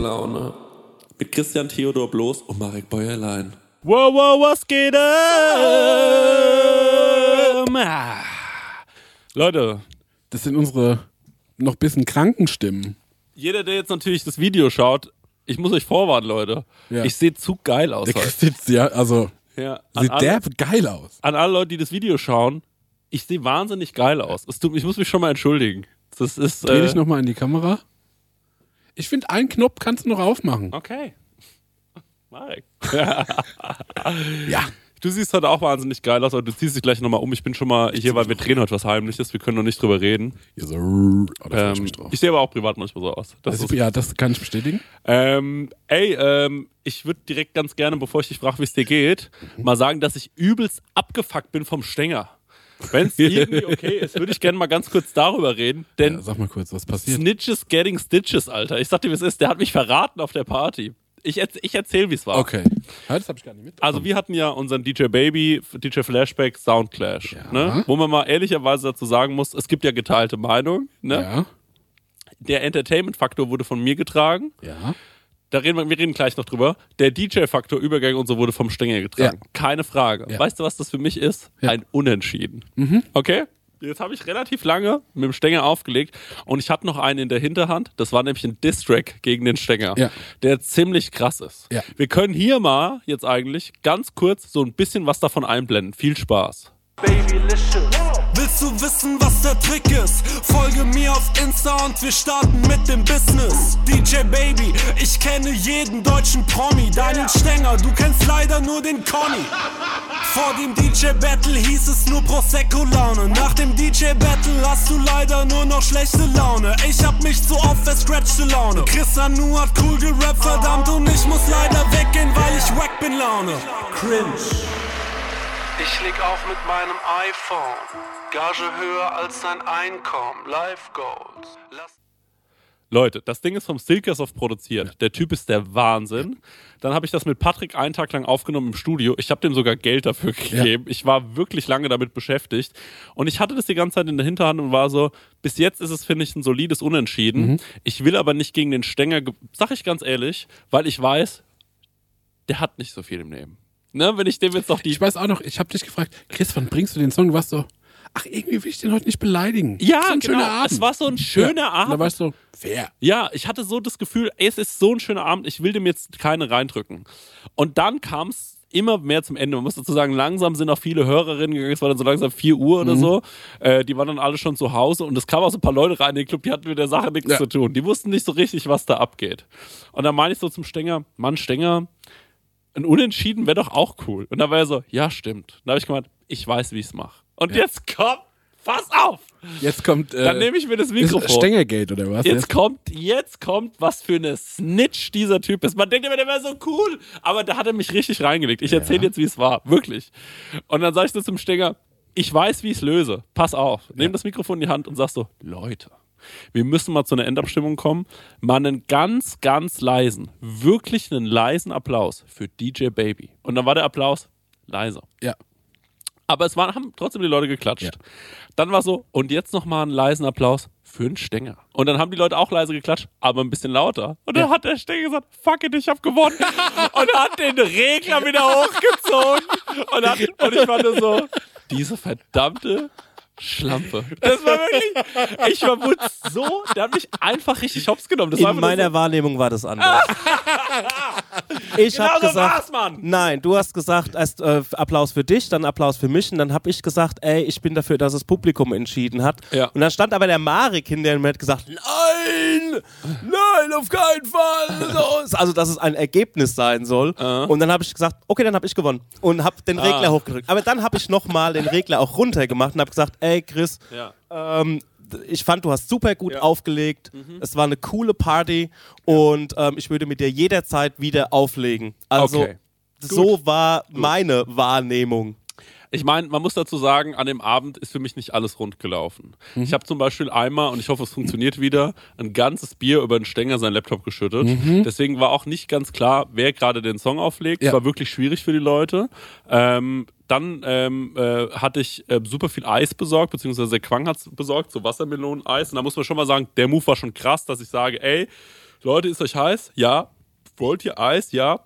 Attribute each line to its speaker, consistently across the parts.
Speaker 1: Prosecco-Laune. Mit Christian Theodor Bloß und Marek Bäuerlein.
Speaker 2: Wow, wow, was geht ab? Ah. Leute,
Speaker 3: Das sind unsere noch bisschen kranken Stimmen.
Speaker 2: jeder, der jetzt natürlich das Video schaut, ich muss euch vorwarnen, Leute.
Speaker 3: Ja.
Speaker 2: Ich sehe zu geil aus.
Speaker 3: Der
Speaker 2: heute.
Speaker 3: Sitzt ja, also
Speaker 2: Ja, an,
Speaker 3: sieht
Speaker 2: alle,
Speaker 3: geil aus.
Speaker 2: an alle Leute, die das Video schauen, ich sehe wahnsinnig geil aus. Es tut, ich muss mich schon mal entschuldigen. Das ist.
Speaker 3: Dreh
Speaker 2: Äh,
Speaker 3: dich nochmal in die Kamera. Ich finde, einen Knopf kannst du noch aufmachen.
Speaker 2: okay. Marek.
Speaker 3: Ja.
Speaker 2: Du siehst heute auch wahnsinnig geil aus, aber du ziehst dich gleich nochmal um. Ich bin schon mal hier, weil wir drehen heute was Heimliches. Wir können noch nicht drüber reden.
Speaker 3: Hier so, oh, ich
Speaker 2: Ähm,
Speaker 3: drauf.
Speaker 2: ich sehe aber auch privat manchmal so aus. Das ist,
Speaker 3: ja, das kann ich bestätigen.
Speaker 2: ähm, ey, ähm, ich würde direkt ganz gerne, bevor ich dich frage, wie es dir geht,
Speaker 3: Mhm.
Speaker 2: mal sagen, dass ich übelst abgefuckt bin vom Stänger. Wenn es irgendwie okay ist, würde ich gerne mal ganz kurz darüber reden. Denn
Speaker 3: Ja, sag mal kurz, was passiert.
Speaker 2: Snitches getting stitches, Alter. Ich sag dir, wie es ist. Der hat mich verraten auf der Party. Ich, ich erzähl, wie es war.
Speaker 3: Okay. Das habe ich gar nicht mit.
Speaker 2: Also wir hatten ja unseren DJ Baby, DJ Flashback, Soundclash,
Speaker 3: Ja.
Speaker 2: ne? wo man mal ehrlicherweise dazu sagen muss, es gibt ja geteilte Meinung. Ne?
Speaker 3: ja,
Speaker 2: Der Entertainment-Faktor wurde von mir getragen.
Speaker 3: ja.
Speaker 2: Da reden wir, wir reden gleich noch drüber. Der DJ-Faktor, Übergang und so wurde vom Stängel getragen.
Speaker 3: Ja.
Speaker 2: Keine Frage.
Speaker 3: Ja.
Speaker 2: Weißt du, was das für mich ist?
Speaker 3: Ja.
Speaker 2: Ein Unentschieden. Okay? Jetzt habe ich relativ lange mit dem Stänger aufgelegt und ich hatte noch einen in der Hinterhand. Das war nämlich ein Distrack gegen den Stänger,
Speaker 3: Ja.
Speaker 2: der ziemlich krass ist.
Speaker 3: Ja.
Speaker 2: Wir können hier mal jetzt eigentlich ganz kurz so ein bisschen was davon einblenden. Viel Spaß.
Speaker 4: Willst du wissen, was der Trick ist? Folge mir auf Insta und wir starten mit dem Business. DJ Baby, ich kenne jeden deutschen Promi. Deinen Stänger, du kennst leider nur den Conny. Vor dem DJ Battle hieß es nur Prosecco Laune. Nach dem DJ Battle hast du leider nur noch schlechte Laune. Ich hab mich zu oft verscratchte Laune. Chris Anu hat cool gerappt, verdammt, und ich muss leider weggehen, weil ich wack bin Laune. Cringe. Ich leg auf mit meinem iPhone. Gage höher als dein Einkommen. Life Goals. Lass
Speaker 2: Leute, das Ding ist vom Silkersov produziert. Der Typ ist der Wahnsinn. Dann habe ich das mit Patrick einen Tag lang aufgenommen im Studio. Ich habe dem sogar Geld dafür gegeben. Ich war wirklich lange damit beschäftigt. Und ich hatte das die ganze Zeit in der Hinterhand und war so, bis jetzt ist es, finde ich, ein solides Unentschieden. Ich will aber nicht gegen den Stänger, ge- sag ich ganz ehrlich, weil ich weiß, der hat nicht so viel im Leben. Ne, wenn ich dem jetzt noch die
Speaker 3: Ich weiß auch noch, ich habe dich gefragt, Chris, wann bringst du den Song? Du warst so, ach, irgendwie will ich den heute nicht beleidigen.
Speaker 2: Ja,
Speaker 3: ist ein
Speaker 2: genau.
Speaker 3: schöner Abend.
Speaker 2: Es war so ein schöner
Speaker 3: ja.
Speaker 2: Abend.
Speaker 3: Und da warst du, fair.
Speaker 2: Ja, ich hatte so das Gefühl, ey, es ist so ein schöner Abend, ich will dem jetzt keine reindrücken. Und dann kam es immer mehr zum Ende. Man muss dazu sagen, langsam sind auch viele Hörerinnen gegangen, es war dann so langsam 4 Uhr oder so. Äh, die waren dann alle schon zu Hause und es kamen auch so ein paar Leute rein in den Club, die hatten mit der Sache nichts
Speaker 3: Ja.
Speaker 2: zu tun. Die wussten nicht so richtig, was da abgeht. Und dann meine ich so zum Stenger, Mann, Stenger, ein Unentschieden wäre doch auch cool. Und dann war er so, ja, stimmt. Dann habe ich gemeint, ich weiß, wie ich es mache. Und jetzt komm, pass auf!
Speaker 3: Jetzt kommt, äh,
Speaker 2: Dann nehme ich mir das Mikrofon.
Speaker 3: Stängergate oder was?
Speaker 2: Jetzt kommt, jetzt kommt, was für eine Snitch dieser Typ ist. Man denkt immer, der wäre so cool, aber da hat er mich richtig reingelegt. Ich erzähle jetzt, wie es war, wirklich. Und dann sag ich so zum Stenger, ich weiß, wie ich es löse. Pass auf. Nehm das Mikrofon in die Hand und sag so, Leute, wir müssen mal zu einer Endabstimmung kommen. Mal einen ganz, ganz leisen, wirklich einen leisen Applaus für DJ Baby. Und dann war der Applaus leiser.
Speaker 3: ja.
Speaker 2: Aber es waren, haben trotzdem die Leute geklatscht.
Speaker 3: Ja.
Speaker 2: Dann war so, und jetzt nochmal einen leisen Applaus für den Stänger. Und dann haben die Leute auch leise geklatscht, aber ein bisschen lauter. Und dann
Speaker 3: Ja.
Speaker 2: hat der Stänger gesagt, fuck it, ich hab gewonnen. und hat den Regler wieder hochgezogen. Und, hat, und ich war nur so, diese verdammte Schlampe. Das war wirklich, ich war Wutz so, der hat mich einfach richtig hops genommen. Das
Speaker 5: In meiner Wahrnehmung war das anders. ich
Speaker 2: Genau
Speaker 5: habe
Speaker 2: so
Speaker 5: gesagt,
Speaker 2: war's, Mann.
Speaker 5: nein, du hast gesagt, erst äh, Applaus für dich, dann Applaus für mich und dann habe ich gesagt, ey, ich bin dafür, dass das Publikum entschieden hat.
Speaker 2: Ja.
Speaker 5: Und dann stand aber der Marek hinter mir und hat gesagt, nein, nein, auf keinen Fall. So. Also, dass es ein Ergebnis sein soll. Und dann habe ich gesagt, okay, dann habe ich gewonnen und habe den Regler
Speaker 2: Ah.
Speaker 5: hochgedrückt. Aber dann habe ich nochmal den Regler auch runtergemacht und habe gesagt, ey, Chris,
Speaker 2: Ja.
Speaker 5: ähm, ich fand, du hast super gut
Speaker 2: Ja. Mhm.
Speaker 5: aufgelegt. Es war eine coole Party und ähm, ich würde mit dir jederzeit wieder auflegen. Also
Speaker 2: Okay.
Speaker 5: so war meine Wahrnehmung.
Speaker 2: Ich meine, man muss dazu sagen, an dem Abend ist für mich nicht alles rund gelaufen.
Speaker 3: Mhm.
Speaker 2: Ich habe zum Beispiel einmal, und ich hoffe, es funktioniert wieder, ein ganzes Bier über den Stänger seinen Laptop geschüttet. Deswegen war auch nicht ganz klar, wer gerade den Song auflegt. Es
Speaker 3: Mhm. Ja.
Speaker 2: war wirklich schwierig für die Leute. Ähm, dann ähm, äh, hatte ich äh, super viel Eis besorgt, beziehungsweise der Quang hat besorgt, so Wassermelonen-Eis. Und da muss man schon mal sagen, der Move war schon krass, dass ich sage, ey, Leute, ist euch heiß? Ja. Wollt ihr Eis? Ja.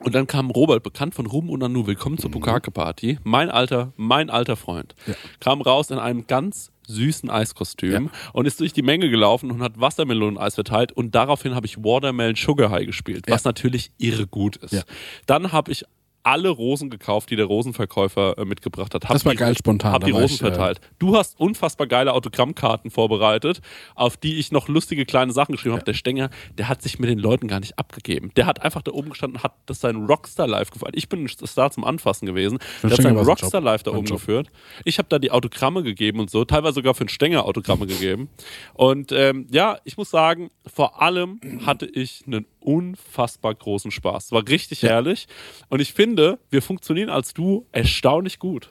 Speaker 2: Und dann kam Robert, bekannt von Ruhm und Nanu, willkommen zur Bukake-Party. Mein alter, mein alter Freund. Kam raus in einem ganz süßen Eiskostüm und ist durch die Menge gelaufen und hat Wassermeloneneis verteilt und daraufhin habe ich Watermelon Sugar High gespielt, was natürlich irre gut ist.
Speaker 3: Ja.
Speaker 2: Dann habe ich alle Rosen gekauft, die der Rosenverkäufer äh, mitgebracht hat. Hab
Speaker 3: Das war
Speaker 2: die,
Speaker 3: geil spontan,
Speaker 2: Hab die Rosen
Speaker 3: ich,
Speaker 2: verteilt. Du hast unfassbar geile Autogrammkarten vorbereitet, auf die ich noch lustige kleine Sachen geschrieben habe. Der Stenger, der hat sich mit den Leuten gar nicht abgegeben. Der hat einfach da oben gestanden, hat das sein Rockstar Live geführt. Ich bin ein Star zum Anfassen gewesen. Der hat
Speaker 3: Stenger
Speaker 2: sein
Speaker 3: war sein
Speaker 2: Rockstar
Speaker 3: Job.
Speaker 2: Live da oben geführt. Ich habe da die Autogramme gegeben und so, teilweise sogar für den Stenger Autogramme gegeben. Und ähm, ja, ich muss sagen, vor allem hatte ich einen unfassbar großen Spaß. Es war richtig herrlich. Und ich finde, wir funktionieren als du erstaunlich gut.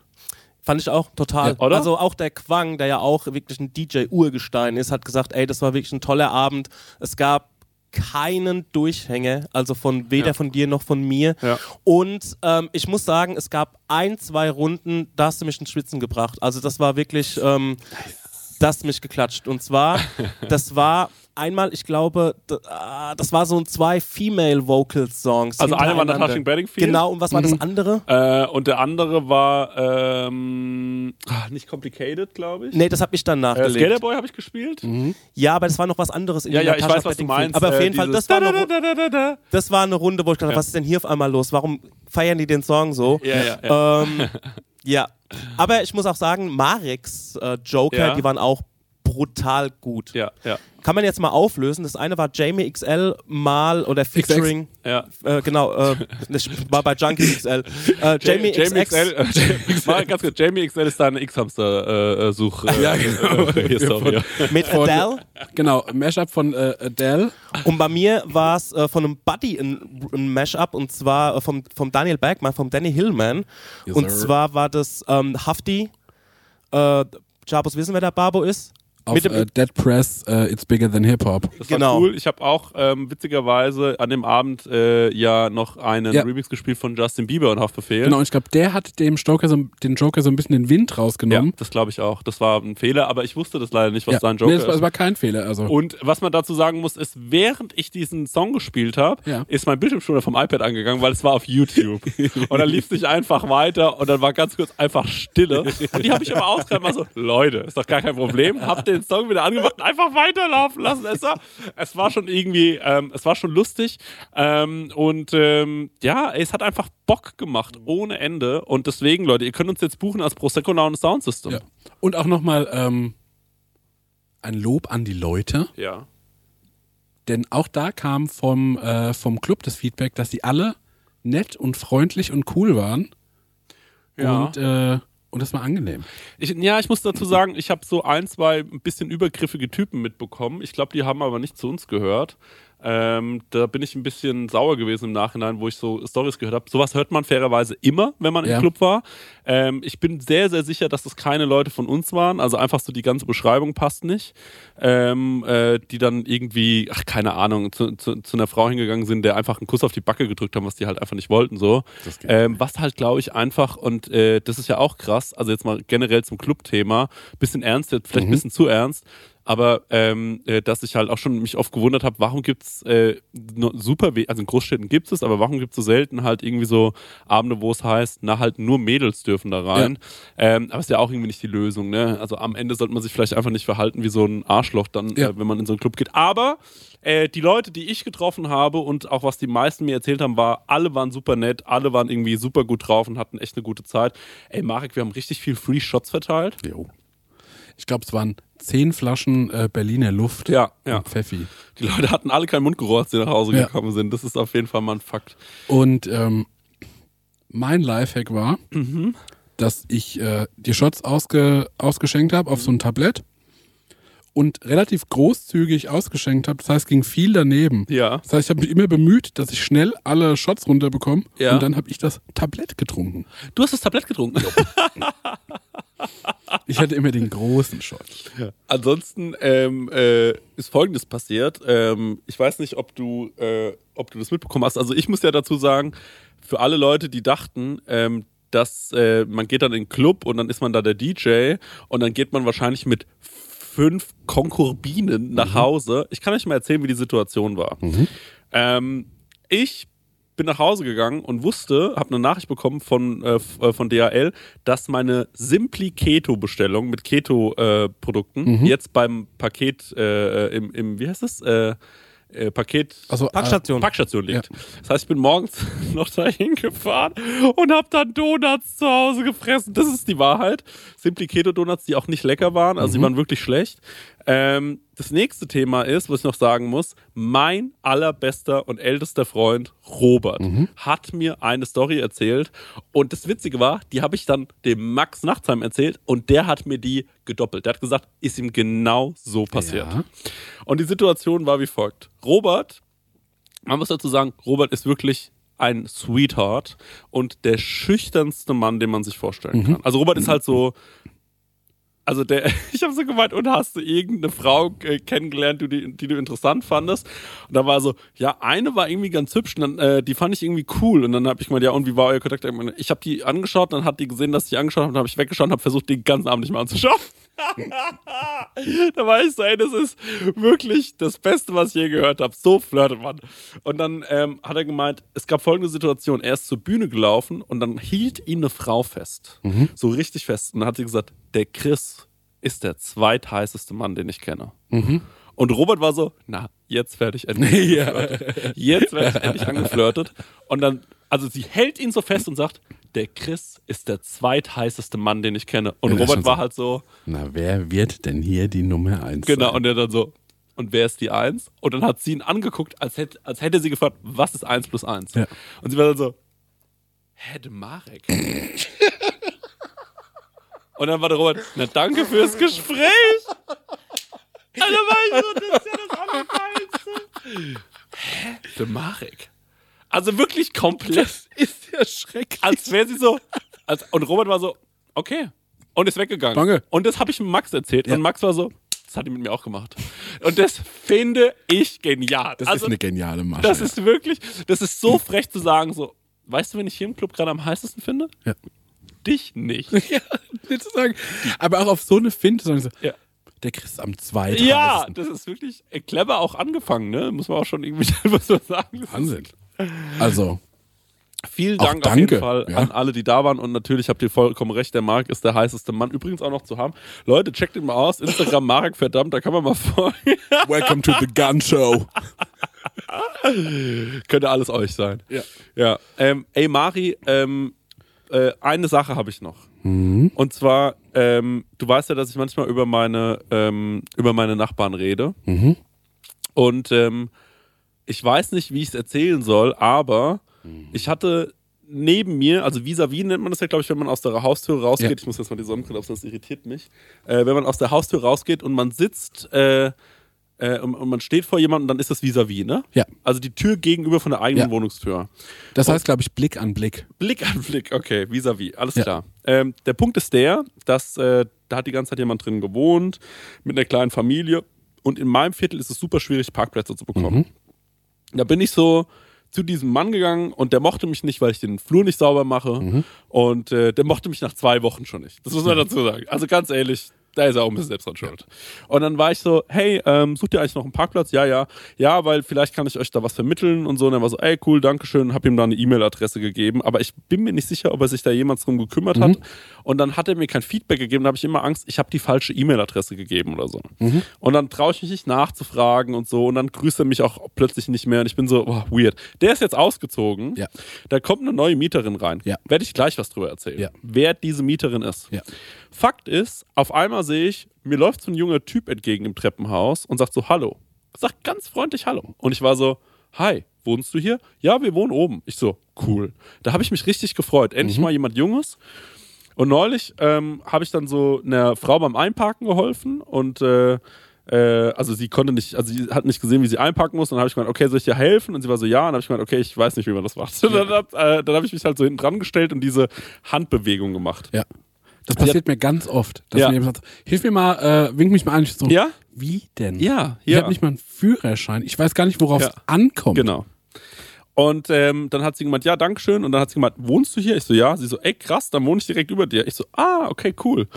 Speaker 5: Fand ich auch total.
Speaker 2: Ja?
Speaker 5: Also auch der Quang, der ja auch wirklich ein DJ-Urgestein ist, hat gesagt, ey, das war wirklich ein toller Abend. Es gab keinen Durchhänge, also von weder
Speaker 2: Ja.
Speaker 5: von dir noch von mir.
Speaker 2: Ja.
Speaker 5: Und ähm, ich muss sagen, es gab ein, zwei Runden, da hast du mich ins Schwitzen gebracht. Also das war wirklich, ähm, das hat mich geklatscht. Und zwar, das war einmal, ich glaube, ah, das war so ein zwei Female Vocal Songs.
Speaker 2: Also eine war. Natasha Bedingfield.
Speaker 5: Genau, und was war das andere?
Speaker 2: Äh, und der andere war ähm, ah, nicht Complicated, glaube ich.
Speaker 5: Nee, das habe ich dann
Speaker 2: äh,
Speaker 5: nachgelegt.
Speaker 2: Skaterboy habe ich gespielt.
Speaker 5: Ja, aber das war noch was anderes. In
Speaker 2: Ja, ja, ich weiß, was du meinst.
Speaker 5: Aber auf
Speaker 2: Äh,
Speaker 5: jeden Fall,
Speaker 2: dieses
Speaker 5: das war, eine,
Speaker 2: da, da, da, da, da.
Speaker 5: das war eine Runde, wo ich dachte, was ist denn hier auf einmal los? Warum feiern die den Song so?
Speaker 2: Ja, ja, ja.
Speaker 5: Ähm, ja. Aber ich muss auch sagen, Mareks äh, Joker,
Speaker 2: Ja.
Speaker 5: die waren auch brutal gut.
Speaker 2: ja, ja,
Speaker 5: Kann man jetzt mal auflösen. Das eine war Jamie XL mal oder featuring.
Speaker 2: ja.
Speaker 5: Äh, genau, äh, das war bei Junkie XL. Äh, Jamie,
Speaker 2: Jamie
Speaker 5: XX.
Speaker 2: XL, äh, Jamie, mal ganz kurz, Jamie XL ist deine X-Hamster-Such. Äh,
Speaker 3: Ja, genau.
Speaker 2: Äh, hier, sorry.
Speaker 5: mit
Speaker 3: Von-
Speaker 5: Adele.
Speaker 3: Genau, Mashup von äh, Adele.
Speaker 5: Und bei mir war es äh, von einem Buddy ein, ein Mashup und zwar äh, vom, vom Daniel Bergmann, vom Danny Hillman.
Speaker 3: Yes,
Speaker 5: und
Speaker 3: sir.
Speaker 5: zwar war das ähm, Hafti. Äh, Jabos wissen, wer der Babo ist?
Speaker 3: Auf
Speaker 5: Mit dem-
Speaker 3: äh, Dead Press, äh, It's Bigger Than Hip Hop.
Speaker 2: Das
Speaker 5: Genau.
Speaker 2: war cool. Ich habe auch ähm, witzigerweise an dem Abend äh, ja noch einen
Speaker 3: Ja.
Speaker 2: Remix gespielt von Justin Bieber und Haftbefehl.
Speaker 3: Genau, und ich glaube, der hat dem Joker so, den Joker so ein bisschen den Wind
Speaker 2: Ja,
Speaker 3: rausgenommen.
Speaker 2: das glaube ich auch. Das war ein Fehler, aber ich wusste das leider nicht, was
Speaker 3: Ja.
Speaker 2: sein Joker
Speaker 3: nee, das war,
Speaker 2: ist.
Speaker 3: das war kein Fehler. Also.
Speaker 2: Und was man dazu sagen muss, ist, während ich diesen Song gespielt habe,
Speaker 3: Ja.
Speaker 2: ist mein Bildschirmschoner vom iPad angegangen, weil es war auf YouTube. und dann lief es nicht einfach weiter und dann war ganz kurz einfach Stille. Und die habe ich aber ausgehalten, war so, Leute, ist doch gar kein Problem. Hab den Song wieder angemacht und einfach weiterlaufen lassen. Es war, es war schon irgendwie, ähm, es war schon lustig. Ähm, und ähm, ja, es hat einfach Bock gemacht, ohne Ende. Und deswegen, Leute, ihr könnt uns jetzt buchen als Prosecco Laune Sound System.
Speaker 3: ja. Und auch nochmal ähm, ein Lob an die Leute,
Speaker 2: ja.
Speaker 3: denn auch da kam vom, äh, vom Club das Feedback, dass sie alle nett und freundlich und cool waren.
Speaker 2: Ja.
Speaker 3: Und, äh, und das war angenehm.
Speaker 2: Ich, ja, ich muss dazu sagen, ich habe so ein, zwei ein bisschen übergriffige Typen mitbekommen. Ich glaube, die haben aber nicht zu uns gehört. Ähm, da bin ich ein bisschen sauer gewesen im Nachhinein, wo ich so Stories gehört habe. Sowas hört man fairerweise immer, wenn man
Speaker 3: Ja.
Speaker 2: im Club war. Ähm, ich bin sehr, sehr sicher, dass das keine Leute von uns waren. Also einfach so die ganze Beschreibung passt nicht. Ähm, äh, die dann irgendwie, ach keine Ahnung, zu, zu, zu einer Frau hingegangen sind, der einfach einen Kuss auf die Backe gedrückt haben, was die halt einfach nicht wollten. So. Ähm, was halt, glaube ich, einfach, und äh, das ist ja auch krass, also jetzt mal generell zum Clubthema, bisschen ernst, vielleicht ein bisschen zu ernst, aber ähm, äh, dass ich halt auch schon mich oft gewundert habe, warum gibt's äh, super, also in Großstädten gibt es, aber warum gibt's so selten halt irgendwie so Abende, wo es heißt, na halt nur Mädels dürfen da rein. Ähm, aber ist ja auch irgendwie nicht die Lösung, ne? Also am Ende sollte man sich vielleicht einfach nicht verhalten wie so ein Arschloch dann,
Speaker 3: Ja.
Speaker 2: äh, wenn man in so einen Club geht. Aber äh, die Leute, die ich getroffen habe und auch was die meisten mir erzählt haben, war, alle waren super nett, alle waren irgendwie super gut drauf und hatten echt eine gute Zeit. Ey, Marek, wir haben richtig viel Free Shots verteilt.
Speaker 3: Jo. Ich glaube, es waren zehn Flaschen äh, Berliner Luft.
Speaker 2: Ja, ja.
Speaker 3: und Pfeffi.
Speaker 2: Die Leute hatten alle keinen Mundgeruch, als sie nach Hause
Speaker 3: Ja.
Speaker 2: gekommen sind. Das ist auf jeden Fall mal ein Fakt.
Speaker 3: Und ähm, mein Lifehack war,
Speaker 2: Mhm.
Speaker 3: dass ich äh, die Shots ausge, ausgeschenkt habe auf so ein Tablett und relativ großzügig ausgeschenkt habe. Das heißt, ging viel daneben.
Speaker 2: Ja.
Speaker 3: Das heißt, ich habe mich immer bemüht, dass ich schnell alle Shots runterbekomme.
Speaker 2: Ja.
Speaker 3: Und dann habe ich das Tablett getrunken.
Speaker 2: Du hast das Tablett getrunken.
Speaker 3: Ich hatte immer den großen Shot.
Speaker 2: Ansonsten ähm, äh, ist Folgendes passiert. Ähm, ich weiß nicht, ob du, äh, ob du das mitbekommen hast. Also ich muss ja dazu sagen, für alle Leute, die dachten, ähm, dass äh, man geht dann in den Club und dann ist man da der DJ und dann geht man wahrscheinlich mit fünf Konkubinen nach Hause. Ich kann euch mal erzählen, wie die Situation war. Ähm, ich bin nach Hause gegangen und wusste, habe eine Nachricht bekommen von, äh, äh, von DHL, dass meine Simply Keto Bestellung mit Keto äh, Produkten jetzt beim Paket äh, im, im wie heißt es äh, äh, Paket
Speaker 3: Also,
Speaker 5: Packstation.
Speaker 2: Packstation liegt. Das heißt, ich bin morgens noch dahin gefahren und habe dann Donuts zu Hause gefressen. Das ist die Wahrheit. Simply Keto Donuts, die auch nicht lecker waren, also die waren wirklich schlecht. Ähm, das nächste Thema ist, was ich noch sagen muss, mein allerbester und ältester Freund Robert hat mir eine Story erzählt und das Witzige war, die habe ich dann dem Max Nachtsheim erzählt und der hat mir die gedoppelt. Der hat gesagt, ist ihm genau so passiert.
Speaker 3: Ja.
Speaker 2: Und die Situation war wie folgt. Robert, man muss dazu sagen, Robert ist wirklich ein Sweetheart und der schüchternste Mann, den man sich vorstellen kann. Also Robert ist halt so, also der, ich habe so gemeint, und hast du irgendeine Frau äh, kennengelernt, die, die, du interessant fandest? Und da war so, ja, eine war irgendwie ganz hübsch, und dann, äh, die fand ich irgendwie cool. Und dann habe ich gemeint, ja, und wie war euer Kontakt? Ich habe die angeschaut, dann hat die gesehen, dass ich die angeschaut habe, dann habe ich weggeschaut und habe versucht, den ganzen Abend nicht mehr anzuschauen. da war ich so, ey, das ist wirklich das Beste, was ich je gehört habe. So flirtet man. Und dann ähm, hat er gemeint, es gab folgende Situation. Er ist zur Bühne gelaufen und dann hielt ihn eine Frau fest. So richtig fest. Und dann hat sie gesagt, der Chris ist der zweitheißeste Mann, den ich kenne. Und Robert war so, na, jetzt werde ich endlich angeflirtet. Jetzt werde ich endlich angeflirtet. Und dann, also sie hält ihn so fest und sagt, der Chris ist der zweitheißeste Mann, den ich kenne. Und
Speaker 3: Ja,
Speaker 2: Robert war
Speaker 3: so.
Speaker 2: halt so,
Speaker 3: Na, wer wird denn hier die Nummer eins?
Speaker 2: Genau,
Speaker 3: sein?
Speaker 2: und er dann so, und wer ist die Eins? Und dann hat sie ihn angeguckt, als hätte, als hätte sie gefragt, was ist Eins plus Eins?
Speaker 3: Ja.
Speaker 2: Und sie war dann so, hä, de Marek. und dann war der Robert, na danke fürs Gespräch. Und dann war ich so, das ist ja das Allergeilste. Hä, de Marek. Also wirklich komplett
Speaker 3: ist ja schrecklich.
Speaker 2: als wäre sie so. Als, und Robert war so, okay. Und ist weggegangen.
Speaker 3: Danke.
Speaker 2: Und das habe ich Max erzählt.
Speaker 3: Ja.
Speaker 2: Und Max war so, das hat die mit mir auch gemacht. Und das finde ich genial.
Speaker 3: Das
Speaker 2: also,
Speaker 3: ist eine geniale Masche.
Speaker 2: das ist wirklich, das ist so frech zu sagen, so, weißt du, wenn ich hier im Club gerade am heißesten finde?
Speaker 3: Ja.
Speaker 2: Dich nicht.
Speaker 3: ja, nicht zu sagen. Aber auch auf so eine Finte, sondern so,
Speaker 2: Ja.
Speaker 3: Der Chris am zweiten.
Speaker 2: Ja, das ist wirklich äh, clever auch angefangen, ne? Muss man auch schon irgendwie was so sagen. Das
Speaker 3: Wahnsinn. Also,
Speaker 2: Vielen Dank auf jeden Fall
Speaker 3: ja.
Speaker 2: an alle, die da waren. Und natürlich habt ihr vollkommen recht, der Marc ist der heißeste Mann. Übrigens auch noch zu haben. Leute, checkt ihn mal aus. Instagram Marek, verdammt, da kann man mal folgen.
Speaker 3: welcome to the Gun Show.
Speaker 2: Könnte alles euch sein.
Speaker 3: Ja.
Speaker 2: Ja. Ähm, ey, Mari, ähm, äh, eine Sache habe ich noch.
Speaker 3: Mhm.
Speaker 2: Und zwar, ähm, du weißt ja, dass ich manchmal über meine, ähm, über meine Nachbarn rede.
Speaker 3: Mhm.
Speaker 2: Und ähm, ich weiß nicht, wie ich es erzählen soll, aber
Speaker 3: Mhm.
Speaker 2: ich hatte neben mir, also vis-à-vis nennt man das ja, glaube ich, wenn man aus der Haustür rausgeht.
Speaker 3: Ja.
Speaker 2: Ich muss jetzt mal die Sonnenbrille auf, das irritiert mich. Äh, wenn man aus der Haustür rausgeht und man sitzt äh, äh, und, und man steht vor jemandem, dann ist das vis-à-vis, ne?
Speaker 3: Ja.
Speaker 2: Also die Tür gegenüber von der eigenen
Speaker 3: Ja.
Speaker 2: Wohnungstür.
Speaker 3: Das heißt, glaube ich, Blick an Blick.
Speaker 2: Blick an Blick, okay, vis-à-vis, alles
Speaker 3: Ja.
Speaker 2: klar. Ähm, der Punkt ist der, dass äh, da hat die ganze Zeit jemand drin gewohnt, mit einer kleinen Familie. Und in meinem Viertel ist es super schwierig, Parkplätze zu bekommen. Da bin ich so zu diesem Mann gegangen und der mochte mich nicht, weil ich den Flur nicht sauber mache. Und äh, der mochte mich nach zwei Wochen schon nicht. Das muss man dazu sagen. Also ganz ehrlich, da ist er auch ein bisschen selbst dran schuld. Und dann war ich so, hey, ähm, sucht ihr eigentlich noch einen Parkplatz? Ja, ja. Ja, weil vielleicht kann ich euch da was vermitteln und so. Und er war so, ey, cool, dankeschön. Hab ihm da eine E-Mail-Adresse gegeben. Aber ich bin mir nicht sicher, ob er sich da jemals drum gekümmert hat. Und dann hat er mir kein Feedback gegeben. Da habe ich immer Angst, ich habe die falsche E-Mail-Adresse gegeben oder so. Und dann traue ich mich nicht nachzufragen und so. Und dann grüßt er mich auch plötzlich nicht mehr. Und ich bin so, oh, weird. Der ist jetzt ausgezogen.
Speaker 3: Ja.
Speaker 2: Da kommt eine neue Mieterin rein.
Speaker 3: Ja.
Speaker 2: Werde ich gleich was drüber erzählen.
Speaker 3: Ja.
Speaker 2: Wer diese Mieterin ist.
Speaker 3: Ja.
Speaker 2: Fakt ist, auf einmal sehe ich, mir läuft so ein junger Typ entgegen im Treppenhaus und sagt so Hallo. Sagt ganz freundlich Hallo. Und ich war so, hi, wohnst du hier? Ja, wir wohnen oben. Ich so, cool. Da habe ich mich richtig gefreut. Endlich mal jemand Junges. Und neulich ähm, habe ich dann so einer Frau beim Einparken geholfen und äh, äh, also sie konnte nicht, also sie hat nicht gesehen, wie sie einparken muss. Und dann habe ich gemeint, okay, soll ich dir helfen? Und sie war so, ja. Und dann habe ich gemeint, okay, ich weiß nicht, wie man das macht. Und dann habe äh, dann hab ich mich halt so hinten dran gestellt und diese Handbewegung gemacht.
Speaker 3: Ja. Das passiert mir ganz oft. Dass
Speaker 2: Ja.
Speaker 3: mir jemand sagt, hilf mir mal, äh, wink mich mal an. Ich so,
Speaker 2: Ja?
Speaker 3: Wie denn?
Speaker 2: Ja,
Speaker 3: Ich
Speaker 2: ja.
Speaker 3: habe nicht mal einen Führerschein. Ich weiß gar nicht, worauf es
Speaker 2: Ja.
Speaker 3: ankommt.
Speaker 2: Genau. Und ähm, dann hat sie gemeint, ja, Dankeschön. Und dann hat sie gemeint, wohnst du hier? Ich so, ja. Sie so, ey, krass, dann wohne ich direkt über dir. Ich so, ah, okay, cool.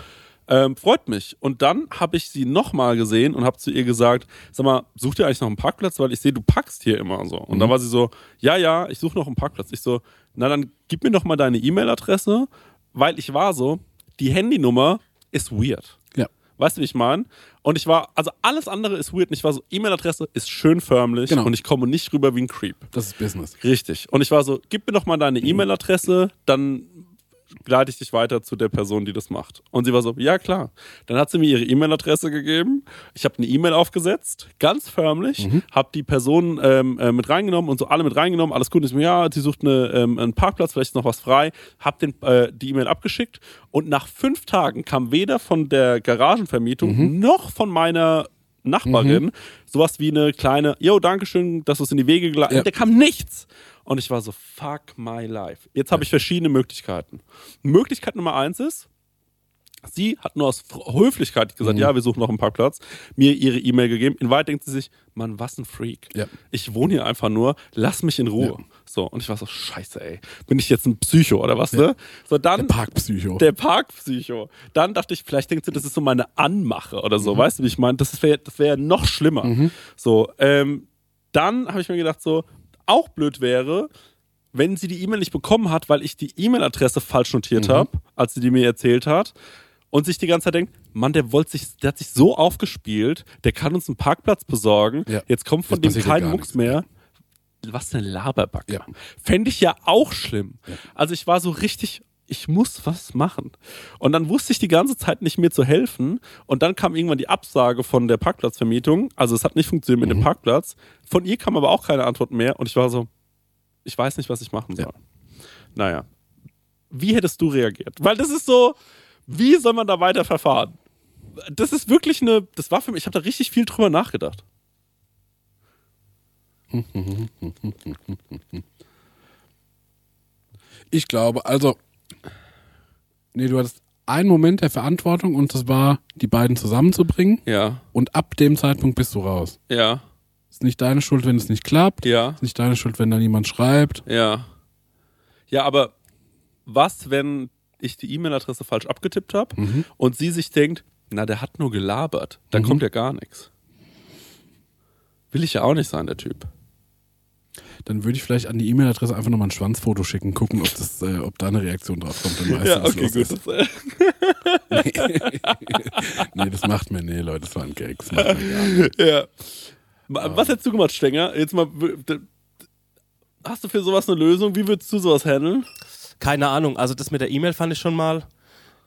Speaker 2: Ähm, freut mich. Und dann habe ich sie nochmal gesehen und habe zu ihr gesagt, sag mal, such dir eigentlich noch einen Parkplatz, weil ich sehe, du packst hier immer so. Und dann war sie so, ja, ja, ich suche noch einen Parkplatz. Ich so, na dann gib mir doch mal deine E-Mail-Adresse, weil ich war so, die Handynummer ist weird.
Speaker 3: Ja.
Speaker 2: Weißt du, wie ich meine? Und ich war, also alles andere ist weird. Und ich war so, E-Mail-Adresse ist schön förmlich
Speaker 3: Genau.
Speaker 2: und ich komme nicht rüber wie ein Creep.
Speaker 3: Das ist Business.
Speaker 2: Richtig. Und ich war so, gib mir doch mal deine E-Mail-Adresse, dann leite ich dich weiter zu der Person, die das macht. Und sie war so, ja klar. Dann hat sie mir ihre E-Mail-Adresse gegeben. Ich habe eine E-Mail aufgesetzt, ganz förmlich, habe die Person ähm, äh, mit reingenommen und so alle mit reingenommen. Alles gut. Ich so, ja, sie sucht eine, ähm, einen Parkplatz, vielleicht ist noch was frei. Hab den, äh, die E-Mail abgeschickt und nach fünf Tagen kam weder von der Garagenvermietung noch von meiner Nachbarin sowas wie eine kleine, yo, Dankeschön, dass du es in die Wege geleitet
Speaker 3: Ja.
Speaker 2: Da kam nichts. Und ich war so, fuck my life. Jetzt habe ich verschiedene Möglichkeiten. Möglichkeit Nummer eins ist, sie hat nur aus Höflichkeit
Speaker 3: Mhm.
Speaker 2: gesagt, ja, wir suchen noch einen Parkplatz, mir ihre E-Mail gegeben. In Wahrheit denkt sie sich, Mann, was ein Freak.
Speaker 3: Ja.
Speaker 2: Ich wohne hier einfach nur, lass mich in Ruhe. So, und ich war so, scheiße, ey. Bin ich jetzt ein Psycho oder was, ne? So, dann.
Speaker 3: Parkpsycho.
Speaker 2: Der Parkpsycho. Dann dachte ich, vielleicht denkt sie, das ist so meine Anmache oder
Speaker 3: Mhm.
Speaker 2: so. Weißt du, wie ich meine? Das wäre das wär noch schlimmer. So, ähm, dann habe ich mir gedacht, so, auch blöd wäre, wenn sie die E-Mail nicht bekommen hat, weil ich die E-Mail-Adresse falsch
Speaker 3: Mhm.
Speaker 2: notiert habe, als sie die mir erzählt hat. Und sich die ganze Zeit denkt, Mann, der wollte sich, der hat sich so aufgespielt, der kann uns einen Parkplatz besorgen.
Speaker 3: Ja.
Speaker 2: Jetzt kommt von
Speaker 3: Jetzt
Speaker 2: dem
Speaker 3: ja
Speaker 2: kein Mucks
Speaker 3: nichts.
Speaker 2: mehr. Was eine Laberbacke.
Speaker 3: Ja.
Speaker 2: Fände ich ja auch schlimm. Also ich war so richtig, ich muss was machen. Und dann wusste ich die ganze Zeit nicht mir zu helfen. Und dann kam irgendwann die Absage von der Parkplatzvermietung. Also es hat nicht funktioniert mit dem
Speaker 3: Mhm.
Speaker 2: Parkplatz. Von ihr kam aber auch keine Antwort mehr. Und ich war so, ich weiß nicht, was ich machen soll.
Speaker 3: Ja.
Speaker 2: Naja. Wie hättest du reagiert? Weil das ist so, wie soll man da weiter verfahren? Das ist wirklich eine, das war für mich, ich habe da richtig viel drüber nachgedacht.
Speaker 3: Ich glaube, also, nee, du hattest einen Moment der Verantwortung und das war, die beiden zusammenzubringen.
Speaker 2: Ja,
Speaker 3: Und ab dem Zeitpunkt bist du raus.
Speaker 2: ja,
Speaker 3: Ist nicht deine Schuld, wenn es nicht klappt.
Speaker 2: ja.
Speaker 3: Ist nicht deine Schuld, wenn da niemand schreibt.
Speaker 2: Ja. Ja, aber was, wenn ich die E-Mail-Adresse falsch abgetippt habe und sie sich denkt, na, der hat nur gelabert, da kommt ja gar nichts. Will ich ja auch nicht sein, der Typ.
Speaker 3: Dann würde ich vielleicht an die E-Mail-Adresse einfach nochmal ein Schwanzfoto schicken, gucken, ob, das, äh, ob da eine Reaktion drauf kommt. Dann weißt du, was los ist. Nee, das macht mir, nee, Leute, das war ein Gag. Das macht mir gar nicht.
Speaker 2: ja. Ma- Was hättest du gemacht, Stenger? Jetzt mal. Hast du für sowas eine Lösung? Wie würdest du sowas handeln?
Speaker 5: Keine Ahnung, also das mit der E-Mail fand ich schon mal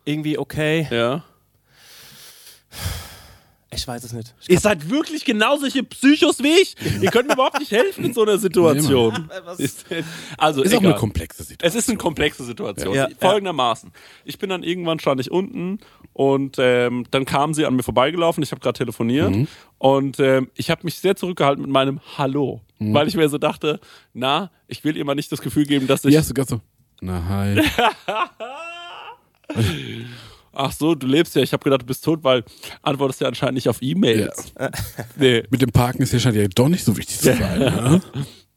Speaker 5: irgendwie okay.
Speaker 2: Ja.
Speaker 5: Ich weiß es nicht. Ich
Speaker 2: Ihr seid wirklich genau solche Psychos wie ich. Ihr könnt mir überhaupt nicht helfen in so einer Situation. Ist, also,
Speaker 3: Ist auch eine komplexe Situation.
Speaker 2: Es ist eine komplexe Situation.
Speaker 5: Ja.
Speaker 2: Folgendermaßen. Ich bin dann irgendwann stand ich unten und ähm, dann kam sie an mir vorbeigelaufen. Ich habe gerade telefoniert
Speaker 3: Mhm.
Speaker 2: und ähm, ich habe mich sehr zurückgehalten mit meinem Hallo,
Speaker 3: Mhm.
Speaker 2: weil ich mir so dachte, na, ich will ihr mal nicht das Gefühl geben, dass ich
Speaker 3: hast du gerade so, na hi.
Speaker 2: Ach so, du lebst ja. Ich habe gedacht, du bist tot, weil antwortest ja anscheinend nicht auf E-Mails. Nee.
Speaker 3: Mit dem Parken ist ja scheint ja doch nicht so wichtig zu sein. ne?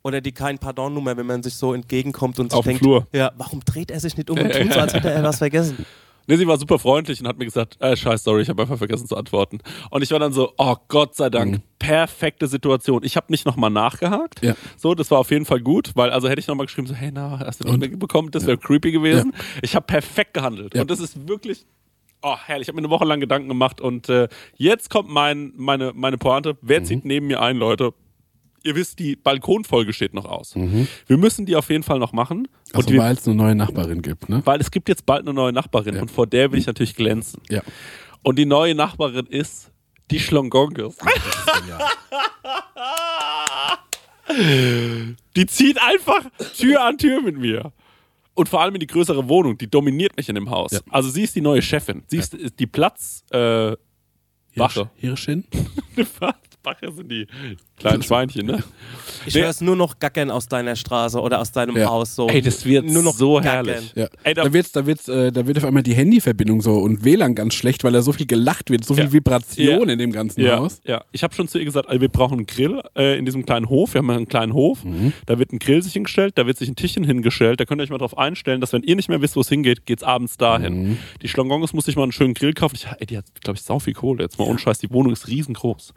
Speaker 5: Oder die kein Pardon-Nummer, wenn man sich so entgegenkommt und sich
Speaker 2: Auf dem
Speaker 5: denkt,
Speaker 2: Flur.
Speaker 5: ja, warum dreht er sich nicht um und tut so, als hätte er was vergessen?
Speaker 2: Nee, sie war super freundlich und hat mir gesagt, äh, scheiß, sorry, ich habe einfach vergessen zu antworten. Und ich war dann so, oh Gott sei Dank, perfekte Situation. Ich habe nicht nochmal nachgehakt.
Speaker 3: Ja.
Speaker 2: So, das war auf jeden Fall gut, weil also hätte ich nochmal geschrieben, so, hey, na, hast du nicht mehr bekommen? Das wäre creepy gewesen. Ich habe perfekt gehandelt.
Speaker 3: Ja.
Speaker 2: Und das ist wirklich, oh herrlich, ich habe mir eine Woche lang Gedanken gemacht und äh, jetzt kommt mein, meine, meine Pointe. Wer zieht neben mir ein, Leute? Ihr wisst, die Balkonfolge steht noch aus. Wir müssen die auf jeden Fall noch machen. Und
Speaker 3: Also weil es eine neue Nachbarin gibt, ne?
Speaker 2: weil es gibt jetzt bald eine neue Nachbarin und vor der will ich natürlich glänzen.
Speaker 3: Ja.
Speaker 2: Und die neue Nachbarin ist die Schlongonges. Die zieht einfach Tür an Tür mit mir. Und vor allem in die größere Wohnung. Die dominiert mich in dem Haus.
Speaker 3: Ja.
Speaker 2: Also sie ist die neue Chefin. Sie ist, ist die Platz. Äh, Wache.
Speaker 3: Hirschin?
Speaker 2: Bacher sind die kleinen Schweinchen, ne?
Speaker 5: Ich
Speaker 2: Nee.
Speaker 5: höre es nur noch gackern aus deiner Straße oder aus deinem
Speaker 3: Ja.
Speaker 5: Haus. So.
Speaker 2: Ey, das wird
Speaker 5: nur noch
Speaker 2: so
Speaker 5: gackern.
Speaker 2: herrlich.
Speaker 3: Ja.
Speaker 2: Ey, da-
Speaker 3: da, wird's, da, wird's, äh, da wird auf einmal die Handyverbindung so und WLAN ganz schlecht, weil da so viel gelacht wird, so viel
Speaker 2: Ja.
Speaker 3: Vibration
Speaker 2: Ja.
Speaker 3: in dem ganzen
Speaker 2: Ja,
Speaker 3: Haus.
Speaker 2: ja. ich habe schon zu ihr gesagt, also wir brauchen einen Grill äh, in diesem kleinen Hof. Wir haben einen kleinen Hof.
Speaker 3: Mhm.
Speaker 2: Da wird ein Grill sich hingestellt, da wird sich ein Tischchen hingestellt. Da könnt ihr euch mal drauf einstellen, dass wenn ihr nicht mehr wisst, wo es hingeht, geht's abends dahin.
Speaker 3: Mhm.
Speaker 2: Die Schlongongos muss ich mal einen schönen Grill kaufen. Ich, ey, die hat, glaube ich, sau viel Kohle. Jetzt mal ohne Scheiß, die Wohnung ist riesengroß.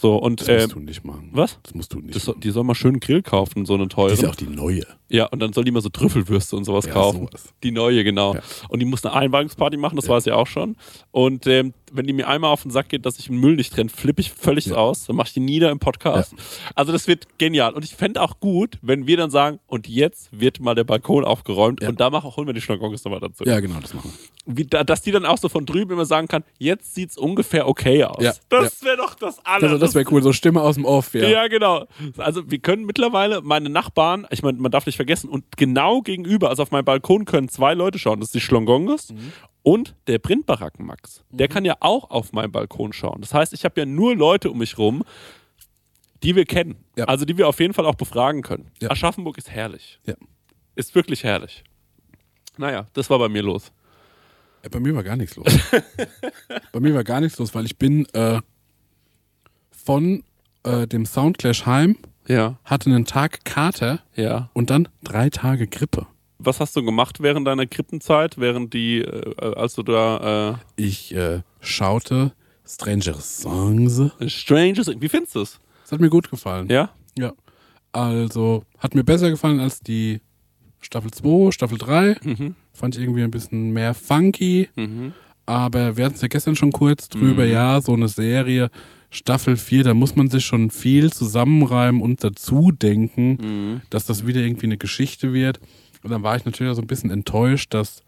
Speaker 2: So, und
Speaker 3: Das
Speaker 2: äh,
Speaker 3: musst du nicht machen.
Speaker 2: was?
Speaker 3: Das musst du nicht
Speaker 2: das,
Speaker 3: machen.
Speaker 2: die soll mal schön Grill kaufen, so eine teure.
Speaker 3: Die ist ja auch die neue.
Speaker 2: Ja, und dann soll die mal so Trüffelwürste und sowas
Speaker 3: Ja,
Speaker 2: kaufen.
Speaker 3: sowas.
Speaker 2: Die neue, genau.
Speaker 3: Ja.
Speaker 2: Und die muss eine Einweihungsparty machen, das weiß ich auch schon. Und ähm, wenn die mir einmal auf den Sack geht, dass ich Müll nicht trenne, flippe ich völlig
Speaker 3: Ja.
Speaker 2: aus. Dann mache ich die nieder im Podcast. Also das wird genial. Und ich fände auch gut, wenn wir dann sagen, und jetzt wird mal der Balkon aufgeräumt
Speaker 3: Ja.
Speaker 2: und da machen, holen wir die Schlagongos nochmal dazu.
Speaker 3: Ja, genau, das machen wir.
Speaker 2: Wie, da, dass die dann auch so von drüben immer sagen kann, jetzt sieht's ungefähr okay aus.
Speaker 3: Ja,
Speaker 2: Das wäre doch das alles.
Speaker 3: Also, das wäre cool, so Stimme aus dem Off, ja.
Speaker 2: Ja. genau. Also wir können mittlerweile meine Nachbarn, ich meine, man darf nicht vergessen, und genau gegenüber, also auf meinem Balkon können zwei Leute schauen. Das ist die Schlongongos
Speaker 3: Mhm.
Speaker 2: Und der Brindbaracken Max. Der kann ja auch auf meinen Balkon schauen. Das heißt, ich habe ja nur Leute um mich rum, die wir kennen.
Speaker 3: Ja.
Speaker 2: Also die wir auf jeden Fall auch befragen können.
Speaker 3: Ja.
Speaker 2: Aschaffenburg ist herrlich.
Speaker 3: Ja.
Speaker 2: Ist wirklich herrlich. Naja, das war bei mir los.
Speaker 3: Bei mir war gar nichts los. bei mir war gar nichts los, weil ich bin äh, von äh, dem Soundclash heim,
Speaker 2: Ja,
Speaker 3: hatte einen Tag Kater
Speaker 2: ja.
Speaker 3: und dann drei Tage Grippe.
Speaker 2: Was hast du gemacht während deiner Krippenzeit, während die, äh, als du da
Speaker 3: Ich äh, schaute Stranger Songs.
Speaker 2: äh, Strangers, wie findest du es?
Speaker 3: Das hat mir gut gefallen.
Speaker 2: Ja?
Speaker 3: Ja. Also, hat mir besser gefallen als die Staffel 2, Staffel 3.
Speaker 2: Mhm.
Speaker 3: Fand ich irgendwie ein bisschen mehr funky.
Speaker 2: Mhm.
Speaker 3: Aber wir hatten es ja gestern schon kurz drüber,
Speaker 2: Mhm.
Speaker 3: ja, so eine Serie, Staffel 4, da muss man sich schon viel zusammenreimen und dazu denken,
Speaker 2: Mhm.
Speaker 3: dass das wieder irgendwie eine Geschichte wird. Und dann war ich natürlich auch so ein bisschen enttäuscht, dass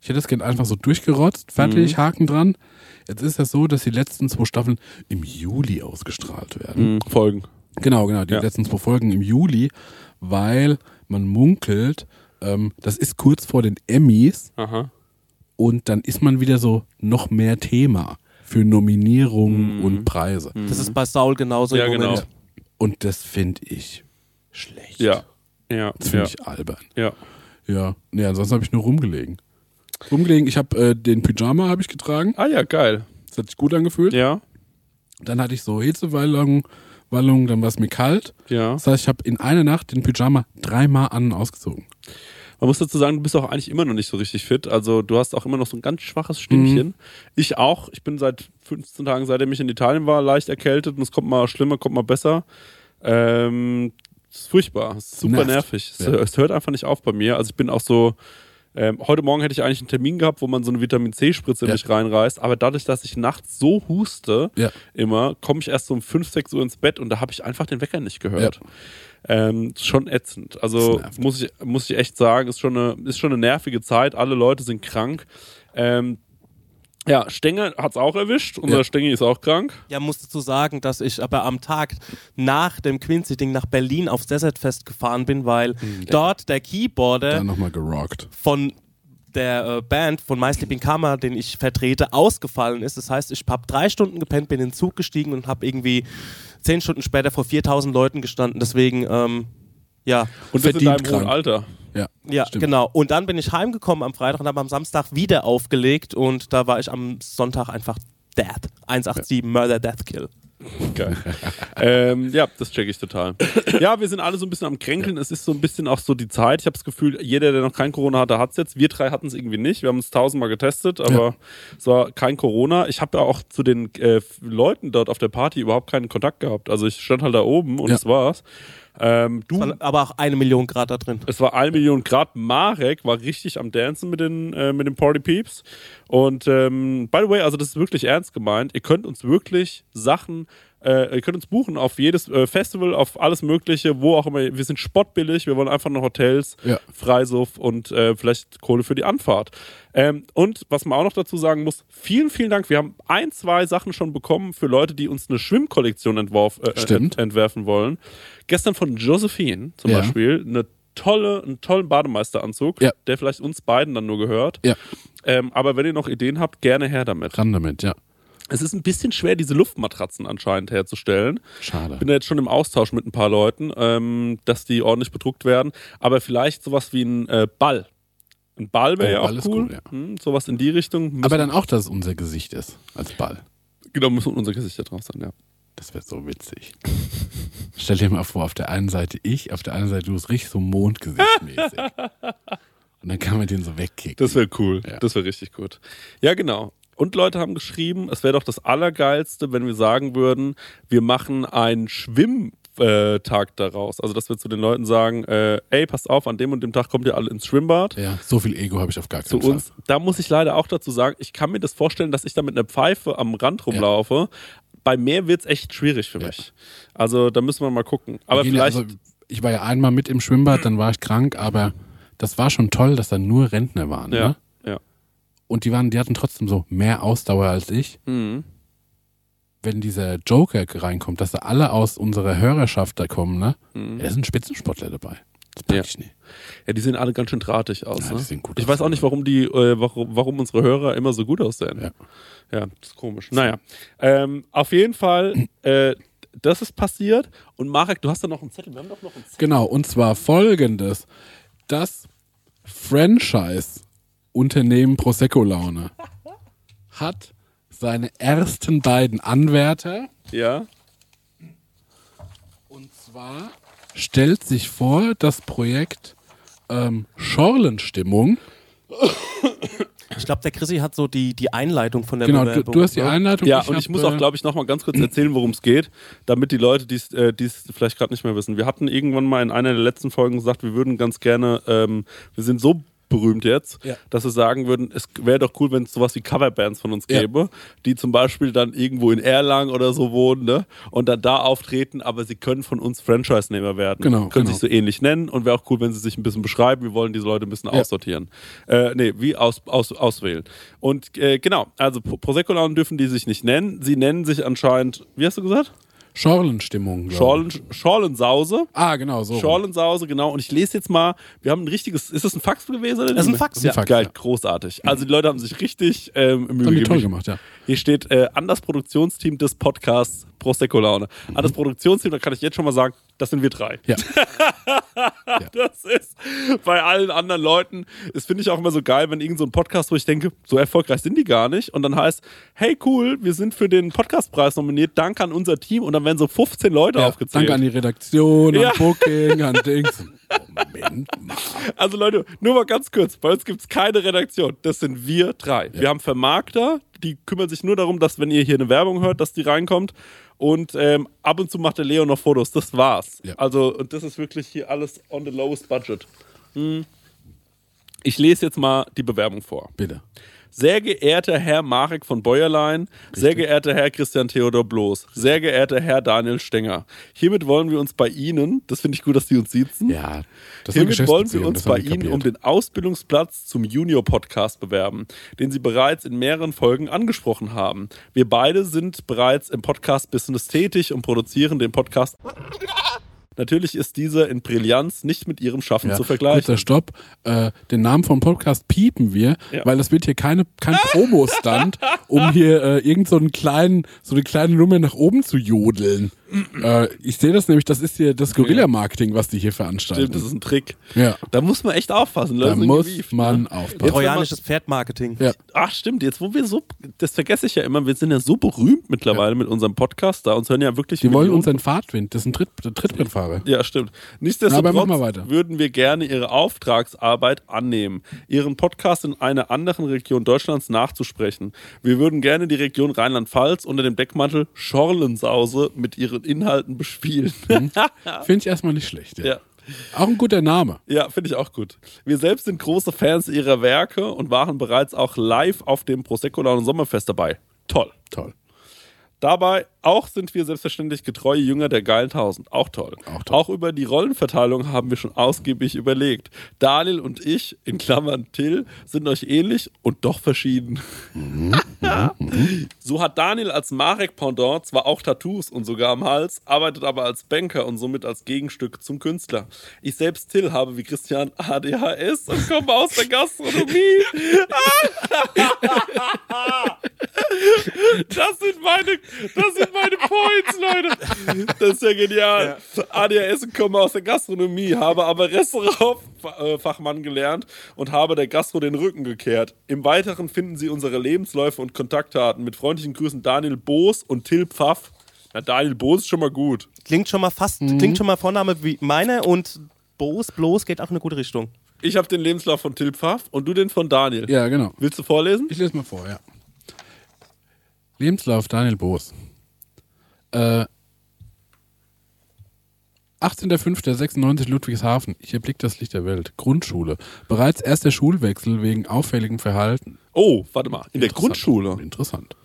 Speaker 3: ich hätte das Kind einfach so durchgerotzt, fertig,
Speaker 2: Mhm.
Speaker 3: Haken dran. Jetzt ist es so, dass die letzten zwei Staffeln im Juli ausgestrahlt werden.
Speaker 2: Mhm. Folgen.
Speaker 3: Genau, genau, die
Speaker 2: Ja.
Speaker 3: letzten zwei Folgen im Juli, weil man munkelt, ähm, das ist kurz vor den Emmys
Speaker 2: Aha.
Speaker 3: und dann ist man wieder so noch mehr Thema für Nominierungen und Preise.
Speaker 5: Das ist bei Saul genauso
Speaker 2: Ja,
Speaker 5: im Moment.
Speaker 2: genau.
Speaker 3: Und das finde ich schlecht.
Speaker 2: Ja. Ja.
Speaker 3: Das finde
Speaker 2: ja.
Speaker 3: ich albern.
Speaker 2: ja.
Speaker 3: Ja, nee, ansonsten habe ich nur rumgelegen. Rumgelegen, ich habe äh, den Pyjama habe ich getragen.
Speaker 2: Ah ja, geil.
Speaker 3: Das hat sich gut angefühlt.
Speaker 2: Ja.
Speaker 3: Dann hatte ich so Hitzewallungen, Wallungen, dann war es mir kalt.
Speaker 2: Ja.
Speaker 3: Das heißt, ich habe in einer Nacht den Pyjama dreimal an und ausgezogen.
Speaker 2: Man muss dazu sagen, du bist auch eigentlich immer noch nicht so richtig fit. Also du hast auch immer noch so ein ganz schwaches Stimmchen. Ich auch. Ich bin seit 15 Tagen, seitdem ich in Italien war, leicht erkältet und es kommt mal schlimmer, kommt mal besser. Ähm, ist furchtbar. Es ist super
Speaker 3: Nervt.
Speaker 2: nervig. Es,
Speaker 3: Ja.
Speaker 2: es hört einfach nicht auf bei mir. Also ich bin auch so. Ähm, heute Morgen hätte ich eigentlich einen Termin gehabt, wo man so eine Vitamin C-Spritze in
Speaker 3: Ja.
Speaker 2: mich reinreißt. Aber dadurch, dass ich nachts so huste,
Speaker 3: Ja.
Speaker 2: immer, komme ich erst so um 5, 6 Uhr ins Bett und da habe ich einfach den Wecker nicht gehört. Ähm, schon ätzend. Also
Speaker 3: Das
Speaker 2: muss ich, muss ich echt sagen, ist schon, eine, ist schon eine nervige Zeit. Alle Leute sind krank. Ähm, ja, Stenge hat es auch erwischt. Unser
Speaker 3: Ja.
Speaker 2: Stengi ist auch krank.
Speaker 5: Ja, muss dazu sagen, dass ich aber am Tag nach dem Quincy-Ding nach Berlin aufs Desertfest gefahren bin, weil dort der Keyboarder
Speaker 3: Dann nochmal gerockt.
Speaker 5: von der äh, Band von My Sleeping Karma, den ich vertrete, ausgefallen ist. Das heißt, ich habe drei Stunden gepennt, bin in den Zug gestiegen und habe irgendwie zehn Stunden später vor 4000 Leuten gestanden. Deswegen, ähm, ja.
Speaker 2: Und das in deinem hohen. Alter.
Speaker 3: Ja,
Speaker 5: Ja,
Speaker 3: stimmt.
Speaker 5: genau. Und dann bin ich heimgekommen am Freitag und habe am Samstag wieder aufgelegt und da war ich am Sonntag einfach Death. 187 Murder Death Kill.
Speaker 2: Geil. ähm, ja, das check ich total. Ja, wir sind alle so ein bisschen am Kränkeln. Es ist so ein bisschen auch so die Zeit. Ich habe das Gefühl, jeder, der noch kein Corona hatte, hat es jetzt. Wir drei hatten es irgendwie nicht. Wir haben es tausendmal getestet, aber es war kein Corona. Ich habe ja auch zu den äh, Leuten dort auf der Party überhaupt keinen Kontakt gehabt. Also ich stand halt da oben und
Speaker 3: Ja.
Speaker 2: das war's. Ähm, du,
Speaker 5: War aber auch eine Million Grad da drin.
Speaker 2: es war eine Million Grad. Marek war richtig am Dancen mit den, äh, mit den Party Peeps. Und ähm, by the way, also das ist wirklich ernst gemeint. Ihr könnt uns wirklich Sachen, äh, ihr könnt uns buchen auf jedes äh, Festival, auf alles Mögliche, wo auch immer. Wir sind spottbillig. Wir wollen einfach nur Hotels,
Speaker 3: Ja.
Speaker 2: Freisuff und äh, vielleicht Kohle für die Anfahrt. Ähm, und was man auch noch dazu sagen muss, vielen, vielen Dank. Wir haben ein, zwei Sachen schon bekommen für Leute, die uns eine Schwimmkollektion entworf, äh,
Speaker 3: Stimmt.
Speaker 2: ent entwerfen wollen. Gestern von Josephine zum
Speaker 3: Ja.
Speaker 2: Beispiel eine tolle, einen tollen Bademeisteranzug,
Speaker 3: Ja.
Speaker 2: der vielleicht uns beiden dann nur gehört.
Speaker 3: Ja,
Speaker 2: Ähm, aber wenn ihr noch Ideen habt, gerne her damit.
Speaker 3: ran damit, ja.
Speaker 2: Es ist ein bisschen schwer, diese Luftmatratzen anscheinend herzustellen.
Speaker 3: Schade.
Speaker 2: bin da jetzt schon im Austausch mit ein paar Leuten, ähm, dass die ordentlich bedruckt werden. Aber vielleicht sowas wie ein äh, Ball. Ein Ball wäre
Speaker 3: Oh,
Speaker 2: ja auch
Speaker 3: Ball ist
Speaker 2: cool.
Speaker 3: cool, ja.
Speaker 2: Hm, sowas in die Richtung. Müssen,
Speaker 3: Aber dann auch, dass es unser Gesicht ist, als Ball.
Speaker 2: genau, müssen unser Gesicht da drauf sein, ja.
Speaker 3: Das wäre so witzig. Stell dir mal vor, auf der einen Seite ich, auf der anderen Seite du, es richtig so mondgesichtmäßig. Und dann kann man den so wegkicken.
Speaker 2: Das wäre cool.
Speaker 3: Ja.
Speaker 2: Das wäre richtig gut. Ja, genau. Und Leute haben geschrieben, es wäre doch das Allergeilste, wenn wir sagen würden, wir machen einen Schwimmtag daraus. Also, dass wir zu den Leuten sagen, äh, ey, passt auf, an dem und dem Tag kommt ihr alle ins Schwimmbad.
Speaker 3: ja, so viel Ego habe ich auf gar
Speaker 2: zu
Speaker 3: keinen Fall.
Speaker 2: uns. Da muss ich leider auch dazu sagen, ich kann mir das vorstellen, dass ich da mit einer Pfeife am Rand rumlaufe. Bei Meer wird es echt schwierig für mich. Also da müssen wir mal gucken. Aber
Speaker 3: ja-
Speaker 2: vielleicht.
Speaker 3: also, ich war ja einmal mit im Schwimmbad, dann war ich krank, aber das war schon toll, dass da nur Rentner waren.
Speaker 2: ja,
Speaker 3: Ne? Und die waren, die hatten trotzdem so mehr Ausdauer als ich.
Speaker 2: Mhm.
Speaker 3: Wenn dieser Joker reinkommt, dass da alle aus unserer Hörerschaft da kommen, ne?
Speaker 2: Mhm.
Speaker 3: Ja, da sind Spitzensportler dabei. Das pack
Speaker 2: Ja.
Speaker 3: ich nicht.
Speaker 2: ja, die sehen alle ganz schön drahtig aus.
Speaker 3: Ja,
Speaker 2: ne?
Speaker 3: die sehen gut
Speaker 2: ich
Speaker 3: aus,
Speaker 2: weiß auch nicht, warum die, äh, warum, warum unsere Hörer immer so gut aussehen.
Speaker 3: Ja.
Speaker 2: Ja, das ist komisch. Naja, ähm, auf jeden Fall, äh, das ist passiert. Und Marek, du hast da noch einen Zettel. Wir haben doch noch einen Zettel.
Speaker 3: Genau, und zwar folgendes. Das Franchise-Unternehmen Prosecco Laune hat seine ersten beiden Anwärter
Speaker 2: Ja.
Speaker 3: und zwar stellt sich vor das Projekt ähm, Schorlenstimmung.
Speaker 5: Ich glaube, der Chrissy hat so die, die Einleitung von der
Speaker 3: Genau, du,
Speaker 5: Bewerbung.
Speaker 3: du hast die
Speaker 5: ne?
Speaker 3: Einleitung.
Speaker 2: Ja, und
Speaker 3: hab,
Speaker 2: ich muss auch,
Speaker 3: äh,
Speaker 2: glaube ich, noch mal ganz kurz erzählen, worum es geht, damit die Leute, die es äh, die's vielleicht gerade nicht mehr wissen. Wir hatten irgendwann mal in einer der letzten Folgen gesagt, wir würden ganz gerne, ähm, wir sind so berühmt jetzt,
Speaker 3: Ja.
Speaker 2: dass wir sagen würden, es wäre doch cool, wenn es sowas wie Coverbands von uns
Speaker 3: Ja.
Speaker 2: gäbe, die zum Beispiel dann irgendwo in Erlangen oder so wohnen ne? und dann da auftreten, aber sie können von uns Franchise-Nehmer werden.
Speaker 3: Genau,
Speaker 2: Können
Speaker 3: genau.
Speaker 2: sich so ähnlich nennen und wäre auch cool, wenn sie sich ein bisschen beschreiben. Wir wollen diese Leute ein bisschen
Speaker 3: Ja.
Speaker 2: aussortieren. Äh, nee, wie aus, aus, auswählen. Und äh, genau, also Pro- Prosecco-Launen dürfen die sich nicht nennen. Sie nennen sich anscheinend, wie hast du gesagt?
Speaker 3: Schorlenstimmung.
Speaker 2: Schorlen, Schorlensause.
Speaker 3: Ah, genau, so.
Speaker 2: Schorlensause, genau. Und ich lese jetzt mal, wir haben ein richtiges, ist das ein Fax gewesen? Oder
Speaker 5: Das ist ein? Fax,
Speaker 2: ja.
Speaker 3: ja. Fax,
Speaker 2: Geil,
Speaker 3: ja.
Speaker 2: großartig. Also die Leute haben sich richtig ähm, Mühe
Speaker 3: Haben die toll gemacht, ja.
Speaker 2: Hier steht äh, an das Produktionsteam des Podcasts Prosecco Laune. An das Produktionsteam, da kann ich jetzt schon mal sagen, das sind wir drei.
Speaker 3: Ja.
Speaker 2: Das ist bei allen anderen Leuten, das finde ich auch immer so geil, wenn irgend so ein Podcast, wo ich denke, so erfolgreich sind die gar nicht. Und dann heißt, hey cool, wir sind für den Podcastpreis nominiert, danke an unser Team. Und dann werden so 15 Leute
Speaker 3: ja.
Speaker 2: aufgezählt.
Speaker 3: Danke an die Redaktion,
Speaker 2: Ja.
Speaker 3: an Booking, an Dings. Moment mal.
Speaker 2: Also Leute, nur mal ganz kurz, bei uns gibt es keine Redaktion. Das sind wir drei. Wir haben Vermarkter, die kümmern sich nur darum, dass wenn ihr hier eine Werbung hört, dass die reinkommt. Und ähm, ab und zu macht der Leo noch Fotos. Das war's.
Speaker 3: Ja.
Speaker 2: Also, und das ist wirklich hier alles on the lowest budget. Hm. Ich lese jetzt mal die Bewerbung vor.
Speaker 3: Bitte.
Speaker 2: Sehr geehrter Herr Marek von Bäuerlein, sehr geehrter Herr Christian Theodor Bloß, sehr geehrter Herr Daniel Stenger. Hiermit wollen wir uns bei Ihnen, das finde ich gut, dass die uns siezen,
Speaker 3: Ja, das
Speaker 2: Hiermit wollen wir uns bei Ihnen um den Ausbildungsplatz zum Junior-Podcast bewerben, den Sie bereits in mehreren Folgen angesprochen haben. Wir beide sind bereits im Podcast-Business tätig und produzieren den Podcast. Natürlich ist dieser in Brillanz nicht mit Ihrem Schaffen
Speaker 3: Ja,
Speaker 2: zu vergleichen.
Speaker 3: Kurzer Stopp. Äh, den Namen vom Podcast piepen wir,
Speaker 2: Ja.
Speaker 3: weil das wird hier keine, kein Promo-Stand, um hier äh, irgend so einen kleinen, so eine kleine Nummer nach oben zu jodeln. Äh, ich sehe das nämlich, das ist hier das Guerilla-Marketing, was die hier veranstalten.
Speaker 2: Stimmt, das ist ein Trick.
Speaker 3: ja,
Speaker 2: Da muss man echt aufpassen.
Speaker 3: da
Speaker 2: Leute sind
Speaker 3: muss
Speaker 2: gewieft,
Speaker 3: man
Speaker 2: ne?
Speaker 3: aufpassen.
Speaker 5: Trojanisches Pferdmarketing.
Speaker 3: Ja.
Speaker 2: Ach, stimmt. Jetzt, wo wir so, das vergesse ich ja immer, wir sind ja so berühmt mittlerweile mit unserem Podcast da. Uns hören ja wirklich
Speaker 3: Die wollen
Speaker 2: Millionen-
Speaker 3: unseren Fahrtwind, das ist ein Tritt, Trittbrettfahrer.
Speaker 2: Ja, stimmt. Nichtsdestotrotz
Speaker 3: mach mal weiter.
Speaker 2: würden wir gerne Ihre Auftragsarbeit annehmen, Ihren Podcast in einer anderen Region Deutschlands nachzusprechen. Wir würden gerne die Region Rheinland-Pfalz unter dem Deckmantel Schorlensause mit ihren Inhalten bespielen.
Speaker 3: Finde ich erstmal nicht schlecht. Ja.
Speaker 2: ja.
Speaker 3: Auch ein guter Name.
Speaker 2: Ja, finde ich auch gut. Wir selbst sind große Fans ihrer Werke und waren bereits auch live auf dem Prosecco Laune Sommerfest dabei. Toll.
Speaker 3: Toll.
Speaker 2: Dabei auch sind wir selbstverständlich getreue Jünger der geilen Tausend. Auch toll.
Speaker 3: Auch toll.
Speaker 2: Auch über die Rollenverteilung haben wir schon ausgiebig überlegt. Daniel und ich, in Klammern Till, sind euch ähnlich und doch verschieden. so hat Daniel als Marek Pendant zwar auch Tattoos und sogar am Hals, arbeitet aber als Banker und somit als Gegenstück zum Künstler. Ich selbst, Till, habe wie Christian ADHS und komme aus der Gastronomie. Das sind meine, das sind meine Points, Leute. Das ist ja genial. ADHS und komme aus der Gastronomie, habe aber Restaurantfachmann gelernt und habe der Gastro den Rücken gekehrt. Im Weiteren finden Sie unsere Lebensläufe und Kontaktdaten. Mit freundlichen Grüßen Daniel Boos und Till Pfaff. Na, Daniel Boos ist schon mal gut.
Speaker 5: Klingt schon mal fast, klingt schon mal Vorname wie meine und Boos, bloß geht auch in eine gute Richtung.
Speaker 2: Ich habe den Lebenslauf von Till Pfaff und du den von Daniel.
Speaker 3: Ja, genau.
Speaker 2: Willst du vorlesen?
Speaker 3: Ich lese mal vor, ja. Lebenslauf Daniel Boos. Äh, 18.05.96 Ludwigshafen. Ich erblick das Licht der Welt. Grundschule. Bereits erster Schulwechsel wegen auffälligem Verhalten.
Speaker 2: Oh, warte mal. In der. Grundschule.
Speaker 3: Interessant.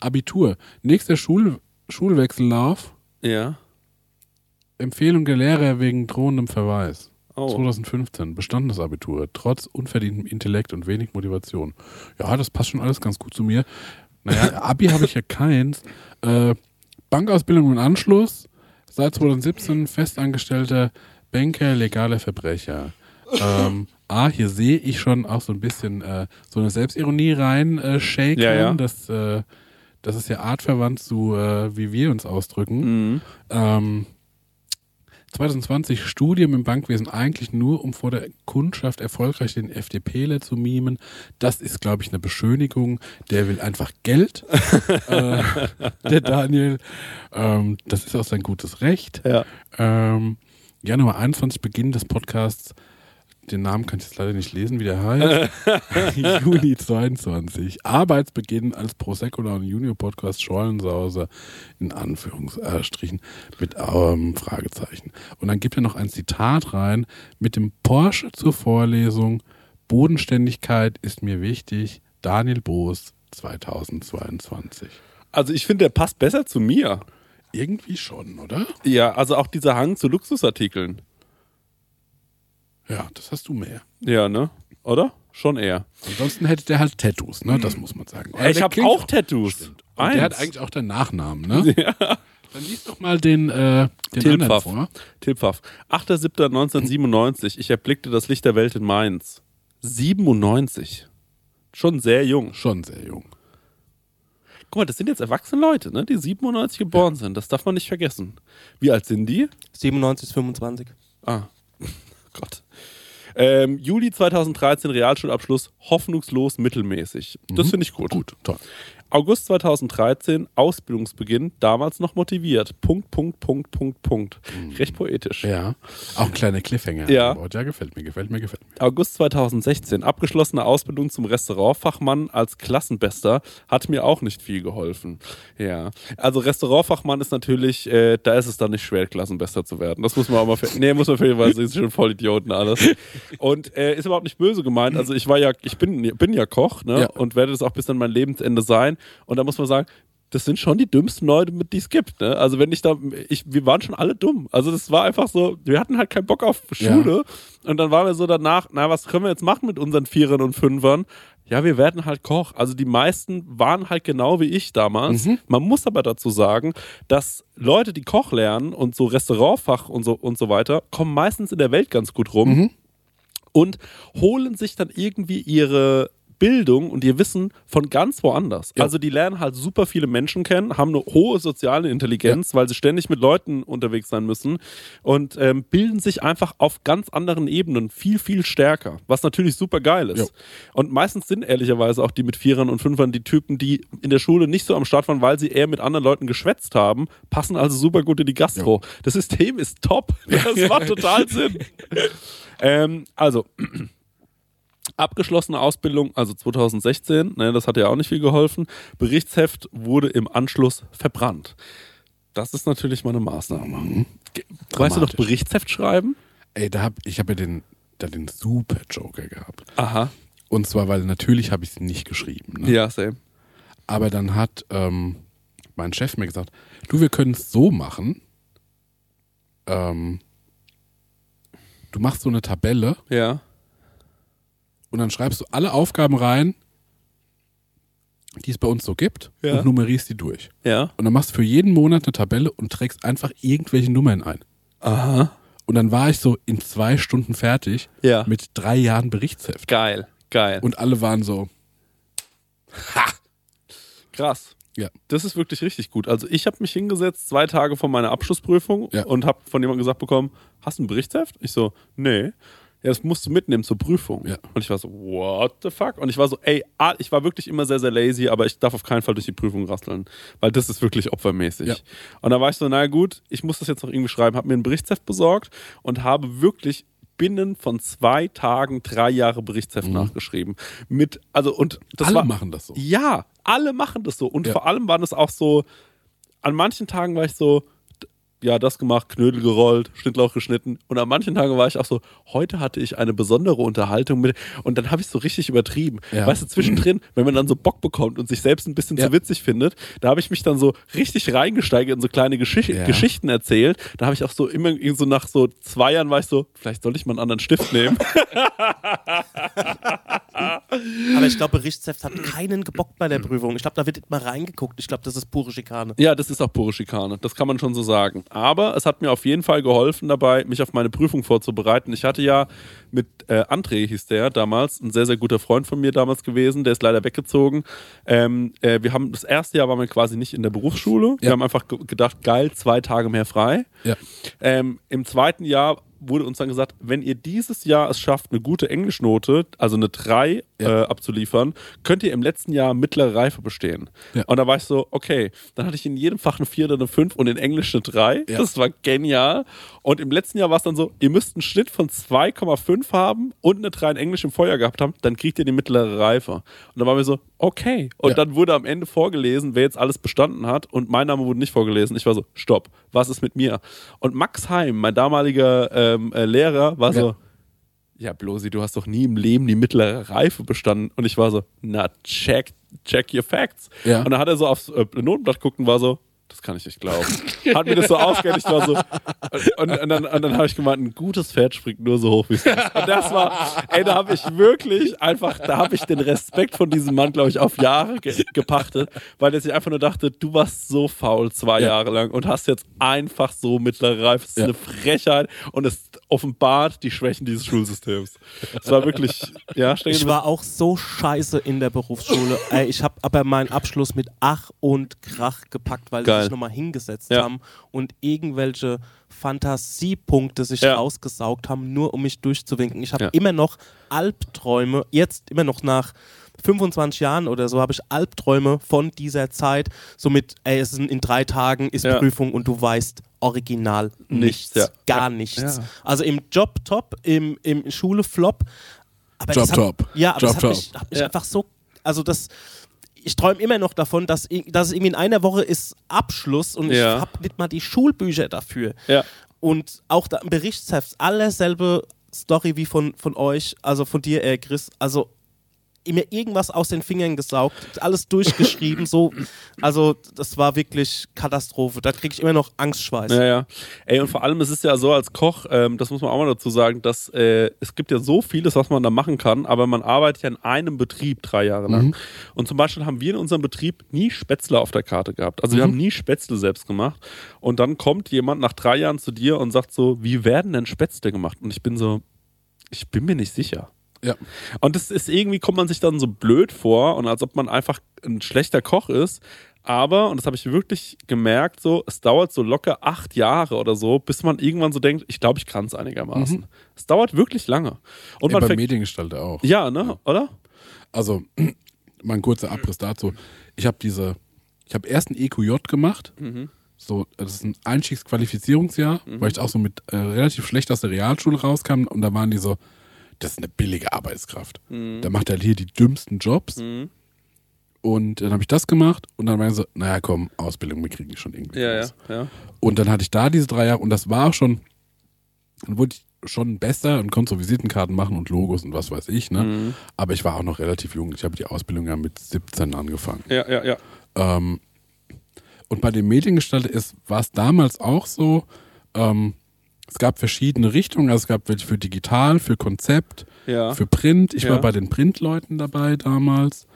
Speaker 3: Abitur. Nächster Schul Schulwechsellauf.
Speaker 2: Ja.
Speaker 3: Empfehlung der Lehrer wegen drohendem Verweis.
Speaker 2: Oh.
Speaker 3: 2015. Bestandenes Abitur. Trotz unverdientem Intellekt und wenig Motivation. Ja, das passt schon alles ganz gut zu mir. Naja, Abi habe ich ja keins. Äh, Bankausbildung und Anschluss. Seit 2017 festangestellter Banker, legaler Verbrecher. Ähm, ah, hier sehe ich schon auch so ein bisschen äh, so eine Selbstironie rein äh, shaken.
Speaker 2: Ja, ja.
Speaker 3: Das, äh, das ist ja artverwandt zu, äh, wie wir uns ausdrücken.
Speaker 2: Mhm.
Speaker 3: Ähm, 2020 Studium im Bankwesen eigentlich nur, um vor der Kundschaft erfolgreich den FDPler zu mimen. Das ist, glaube ich, eine Beschönigung. Der will einfach Geld. äh, der Daniel. Ähm, das ist auch sein gutes Recht.
Speaker 2: Ja.
Speaker 3: Ähm, Januar 21 Beginn des Podcasts. Den Namen kann ich jetzt leider nicht lesen, wie der heißt. Juni 22. Arbeitsbeginn als Prosecco und Junior Podcast Schollensause in Anführungsstrichen mit ähm, Fragezeichen. Und dann gibt er noch ein Zitat rein mit dem Porsche zur Vorlesung. Bodenständigkeit ist mir wichtig. Daniel Boos 2022.
Speaker 2: Also ich finde, der passt besser zu mir.
Speaker 3: Irgendwie schon, oder?
Speaker 2: Ja, also auch dieser Hang zu Luxusartikeln.
Speaker 3: Ja, das hast du mehr.
Speaker 2: Ja, ne? Oder? Schon eher.
Speaker 3: Ansonsten hätte der halt Tattoos, ne? Das muss man sagen. Aber
Speaker 2: ich habe auch Tattoos.
Speaker 3: Und der hat eigentlich auch den Nachnamen, ne? Ja. Dann lies doch mal den, äh, den
Speaker 2: Till
Speaker 3: anderen
Speaker 2: Pfaff.
Speaker 3: vor.
Speaker 2: Till Pfaff. 8.7.1997. Ich erblickte das Licht der Welt in Mainz. 97. Schon sehr jung.
Speaker 3: Schon sehr jung.
Speaker 2: Guck mal, das sind jetzt erwachsene Leute, ne? Die 97 geboren sind. Das darf man nicht vergessen. Wie alt sind die?
Speaker 5: 97 bis 25.
Speaker 2: Ah, Gott. Ähm, Juli 2013 Realschulabschluss, hoffnungslos mittelmäßig. Das finde ich gut.
Speaker 3: Gut, toll.
Speaker 2: August 2013 Ausbildungsbeginn, damals noch motiviert. Punkt, Punkt, Punkt, Punkt, Punkt. Recht poetisch.
Speaker 3: Ja. Auch ein kleiner Cliffhanger.
Speaker 2: Ja.
Speaker 3: Ja, gefällt mir, gefällt mir, gefällt mir.
Speaker 2: August 2016 abgeschlossene Ausbildung zum Restaurantfachmann als Klassenbester hat mir auch nicht viel geholfen. Ja, also Restaurantfachmann ist natürlich, äh, da ist es dann nicht schwer, Klassenbester zu werden. Das muss man auch mal, nee, muss man fairerweise, ist schon voll Idioten alles. Und äh, ist überhaupt nicht böse gemeint. Also ich war ja, ich bin, bin ja Koch, ne,
Speaker 3: Ja.
Speaker 2: und werde das auch bis an mein Lebensende sein. Und da muss man sagen, das sind schon die dümmsten Leute, mit die es gibt. Ne? Also wenn ich da, ich, wir waren schon alle dumm. Also das war einfach so, wir hatten halt keinen Bock auf Schule. Und dann waren wir so danach, na, was können wir jetzt machen mit unseren Vierern und Fünfern? Ja, wir werden halt Koch. Also die meisten waren halt genau wie ich damals. Man muss aber dazu sagen, dass Leute, die Koch lernen und so Restaurantfach und so und so weiter, kommen meistens in der Welt ganz gut rum und holen sich dann irgendwie ihre Bildung und ihr Wissen von ganz woanders.
Speaker 3: Ja.
Speaker 2: Also die lernen halt super viele Menschen kennen, haben eine hohe soziale Intelligenz, weil sie ständig mit Leuten unterwegs sein müssen und ähm, bilden sich einfach auf ganz anderen Ebenen viel, viel stärker, was natürlich super geil ist.
Speaker 3: Ja.
Speaker 2: Und meistens sind ehrlicherweise auch die mit Vierern und Fünfern die Typen, die in der Schule nicht so am Start waren, weil sie eher mit anderen Leuten geschwätzt haben, passen also super gut in die Gastro. Das System ist top. Das macht total Sinn. Ähm, also, abgeschlossene Ausbildung, also 2016, ne, das hat ja auch nicht viel geholfen. Berichtsheft wurde im Anschluss verbrannt. Das ist natürlich mal eine Maßnahme. Ge- Weißt du noch. Berichtsheft schreiben?
Speaker 3: Ey, da hab, ich habe ja den, da den super Joker gehabt.
Speaker 2: Aha.
Speaker 3: Und zwar, weil natürlich habe ich es nicht geschrieben. Ne?
Speaker 2: Ja, same.
Speaker 3: Aber dann hat ähm, mein Chef mir gesagt, du, wir können es so machen. Ähm, du machst so eine Tabelle
Speaker 2: Ja.
Speaker 3: Und dann schreibst du alle Aufgaben rein, die es bei uns so gibt
Speaker 2: Ja.
Speaker 3: und nummerierst die durch.
Speaker 2: Ja.
Speaker 3: Und dann machst du für jeden Monat eine Tabelle und trägst einfach irgendwelche Nummern ein.
Speaker 2: Aha.
Speaker 3: Und dann war ich so in zwei Stunden fertig
Speaker 2: Ja.
Speaker 3: mit drei Jahren Berichtsheft.
Speaker 2: Geil. Geil.
Speaker 3: Und alle waren so,
Speaker 2: Krass.
Speaker 3: Ja.
Speaker 2: Das ist wirklich richtig gut. Also ich habe mich hingesetzt, zwei Tage vor meiner Abschlussprüfung
Speaker 3: Ja.
Speaker 2: und habe von jemandem gesagt bekommen, hast du ein Berichtsheft? Ich so, nee. Ja, das musst du mitnehmen zur Prüfung.
Speaker 3: Ja.
Speaker 2: Und ich war so, what the fuck? Und ich war so, ey, ah, ich war wirklich immer sehr, sehr lazy, aber ich darf auf keinen Fall durch die Prüfung rasseln, weil das ist wirklich opfermäßig.
Speaker 3: Ja.
Speaker 2: Und da war ich so, na gut, ich muss das jetzt noch irgendwie schreiben, habe mir ein Berichtsheft besorgt und habe wirklich binnen von zwei Tagen drei Jahre Berichtsheft nachgeschrieben. Mit, also, und das
Speaker 3: Mhm. Alle
Speaker 2: war,
Speaker 3: machen das so.
Speaker 2: ja, alle machen das so. Und
Speaker 3: Ja.
Speaker 2: vor allem waren es auch so, an manchen Tagen war ich so, ja, das gemacht, Knödel gerollt, Schnittlauch geschnitten. Und an manchen Tagen war ich auch so, heute hatte ich eine besondere Unterhaltung mit. Und dann habe ich so richtig übertrieben.
Speaker 3: Ja.
Speaker 2: Weißt du, zwischendrin, wenn man dann so Bock bekommt und sich selbst ein bisschen
Speaker 3: Ja.
Speaker 2: zu witzig findet, da habe ich mich dann so richtig reingesteigert und so kleine Geschicht
Speaker 3: Ja.
Speaker 2: Geschichten erzählt. Da habe ich auch so immer so nach so zwei Jahren war ich so, vielleicht soll ich mal einen anderen Stift nehmen.
Speaker 5: Aber ich glaube, Berichtsheft hat keinen gebockt bei der Prüfung. Ich glaube, da wird mal reingeguckt. Ich glaube, das ist pure Schikane.
Speaker 2: Ja, das ist auch pure Schikane. Das kann man schon so sagen. Aber es hat mir auf jeden Fall geholfen dabei, mich auf meine Prüfung vorzubereiten. Ich hatte ja mit äh, André, hieß der damals, ein sehr, sehr guter Freund von mir damals gewesen. Der ist leider weggezogen. Ähm, äh, wir haben das erste Jahr waren wir quasi nicht in der Berufsschule. Wir
Speaker 3: Ja.
Speaker 2: haben einfach ge gedacht, geil, zwei Tage mehr frei.
Speaker 3: Ja.
Speaker 2: Ähm, Im zweiten Jahr wurde uns dann gesagt, wenn ihr dieses Jahr es schafft, eine gute Englischnote, also eine 3
Speaker 3: Ja.
Speaker 2: äh, abzuliefern, könnt ihr im letzten Jahr mittlere Reife bestehen.
Speaker 3: Ja.
Speaker 2: Und da war ich so, okay, dann hatte ich in jedem Fach eine 4 oder eine 5 und in Englisch eine 3.
Speaker 3: Ja.
Speaker 2: Das war genial. Und im letzten Jahr war es dann so, ihr müsst einen Schnitt von 2,5 haben und eine 3 in Englisch im Vorjahr gehabt haben, dann kriegt ihr die mittlere Reife. Und dann waren wir so, okay. Und dann wurde am Ende vorgelesen, wer jetzt alles bestanden hat und mein Name wurde nicht vorgelesen. Ich war so, stopp, was ist mit mir? Und Max Heim, mein damaliger ähm, äh, Lehrer, war so, ja, Blosi, du hast doch nie im Leben die mittlere Reife bestanden. Und ich war so, na, check, check your facts.
Speaker 3: Ja.
Speaker 2: Und dann hat er so aufs äh, Notenblatt geguckt und war so, das kann ich nicht glauben. Hat mir das so ausgehört, ich war so, und, und dann, und dann habe ich gemeint, ein gutes Pferd springt nur so hoch wie es muss. Und das war, ey, da habe ich wirklich einfach, da habe ich den Respekt von diesem Mann, glaube ich, auf Jahre ge gepachtet, weil er sich einfach nur dachte, du warst so faul zwei
Speaker 3: Ja.
Speaker 2: Jahre lang und hast jetzt einfach so mittlere Reife. Das ist
Speaker 3: Ja.
Speaker 2: eine Frechheit und es offenbart die Schwächen dieses Schulsystems. Es war wirklich, ja,
Speaker 5: Ich war auch so scheiße in der Berufsschule. Ey, ich habe aber meinen Abschluss mit Ach und Krach gepackt, weil
Speaker 2: Geil.
Speaker 5: Sie sich nochmal hingesetzt
Speaker 2: Ja.
Speaker 5: haben und irgendwelche Fantasiepunkte sich
Speaker 2: Ja.
Speaker 5: rausgesaugt haben, nur um mich durchzuwinken. Ich habe
Speaker 2: Ja.
Speaker 5: immer noch Albträume, jetzt immer noch nach 25 Jahren oder so, habe ich Albträume von dieser Zeit. Somit, ey, es sind in drei Tagen ist
Speaker 2: Ja.
Speaker 5: Prüfung und du weißt original
Speaker 2: Nichts,
Speaker 5: nichts.
Speaker 2: ja.
Speaker 5: Gar
Speaker 2: Ja.
Speaker 5: nichts.
Speaker 2: Ja.
Speaker 5: Also im Job top, im, im Schule flop. Aber
Speaker 3: Job
Speaker 5: das hat,
Speaker 3: top.
Speaker 5: Ja, aber
Speaker 3: Job
Speaker 5: das hat
Speaker 3: top.
Speaker 5: mich, hat mich
Speaker 2: Ja.
Speaker 5: einfach so. Also das. Ich träume immer noch davon, dass, dass es irgendwie in einer Woche ist Abschluss und
Speaker 2: Ja.
Speaker 5: ich habe nicht mal die Schulbücher dafür.
Speaker 2: Ja.
Speaker 5: Und auch da im Berichtsheft, allerselbe Story wie von, von euch, also von dir, äh, Chris. Also mir irgendwas aus den Fingern gesaugt, alles durchgeschrieben, so. Also, das war wirklich Katastrophe. Da kriege ich immer noch Angstschweiß.
Speaker 2: Ja, ja. Ey, und vor allem, es ist ja so als Koch, ähm, das muss man auch mal dazu sagen, dass äh, es gibt ja so vieles, was man da machen kann, aber man arbeitet ja in einem Betrieb drei Jahre lang. Und zum Beispiel haben wir in unserem Betrieb nie Spätzle auf der Karte gehabt. Also wir haben nie Spätzle selbst gemacht. Und dann kommt jemand nach drei Jahren zu dir und sagt so, wie werden denn Spätzle gemacht? Und ich bin so, ich bin mir nicht sicher.
Speaker 3: Ja.
Speaker 2: Und das ist irgendwie, kommt man sich dann so blöd vor und als ob man einfach ein schlechter Koch ist. Aber, und das habe ich wirklich gemerkt, so, es dauert so locker acht Jahre oder so, bis man irgendwann so denkt, ich glaube, ich kann es einigermaßen. Es dauert wirklich lange. Und
Speaker 3: Ja,
Speaker 2: man fängt,
Speaker 3: Mediengestalter auch.
Speaker 2: Ja, ne, oder?
Speaker 3: Also, mal ein kurzer Abriss dazu. Ich habe diese, ich habe erst ein EQJ gemacht. So, das ist ein Einstiegsqualifizierungsjahr, weil ich auch so mit äh, relativ schlecht aus der Realschule rauskam und da waren die so, das ist eine billige Arbeitskraft. Da macht er hier die dümmsten Jobs. Und dann habe ich das gemacht und dann war ich so, naja, komm, Ausbildung, wir kriegen die schon irgendwie.
Speaker 2: Ja, ja, ja.
Speaker 3: Und dann hatte ich da diese drei Jahre und das war auch schon, dann wurde ich schon besser und konnte so Visitenkarten machen und Logos und was weiß ich, ne?
Speaker 2: Mhm.
Speaker 3: Aber ich war auch noch relativ jung. Ich habe die Ausbildung ja mit 17 angefangen.
Speaker 2: Ja, ja, ja.
Speaker 3: Ähm, und bei dem Mediengestalter ist, war es damals auch so, ähm, es gab verschiedene Richtungen, also es gab welche für digital, für Konzept,
Speaker 2: Ja.
Speaker 3: für Print. Ich
Speaker 2: Ja.
Speaker 3: war bei den Printleuten dabei damals.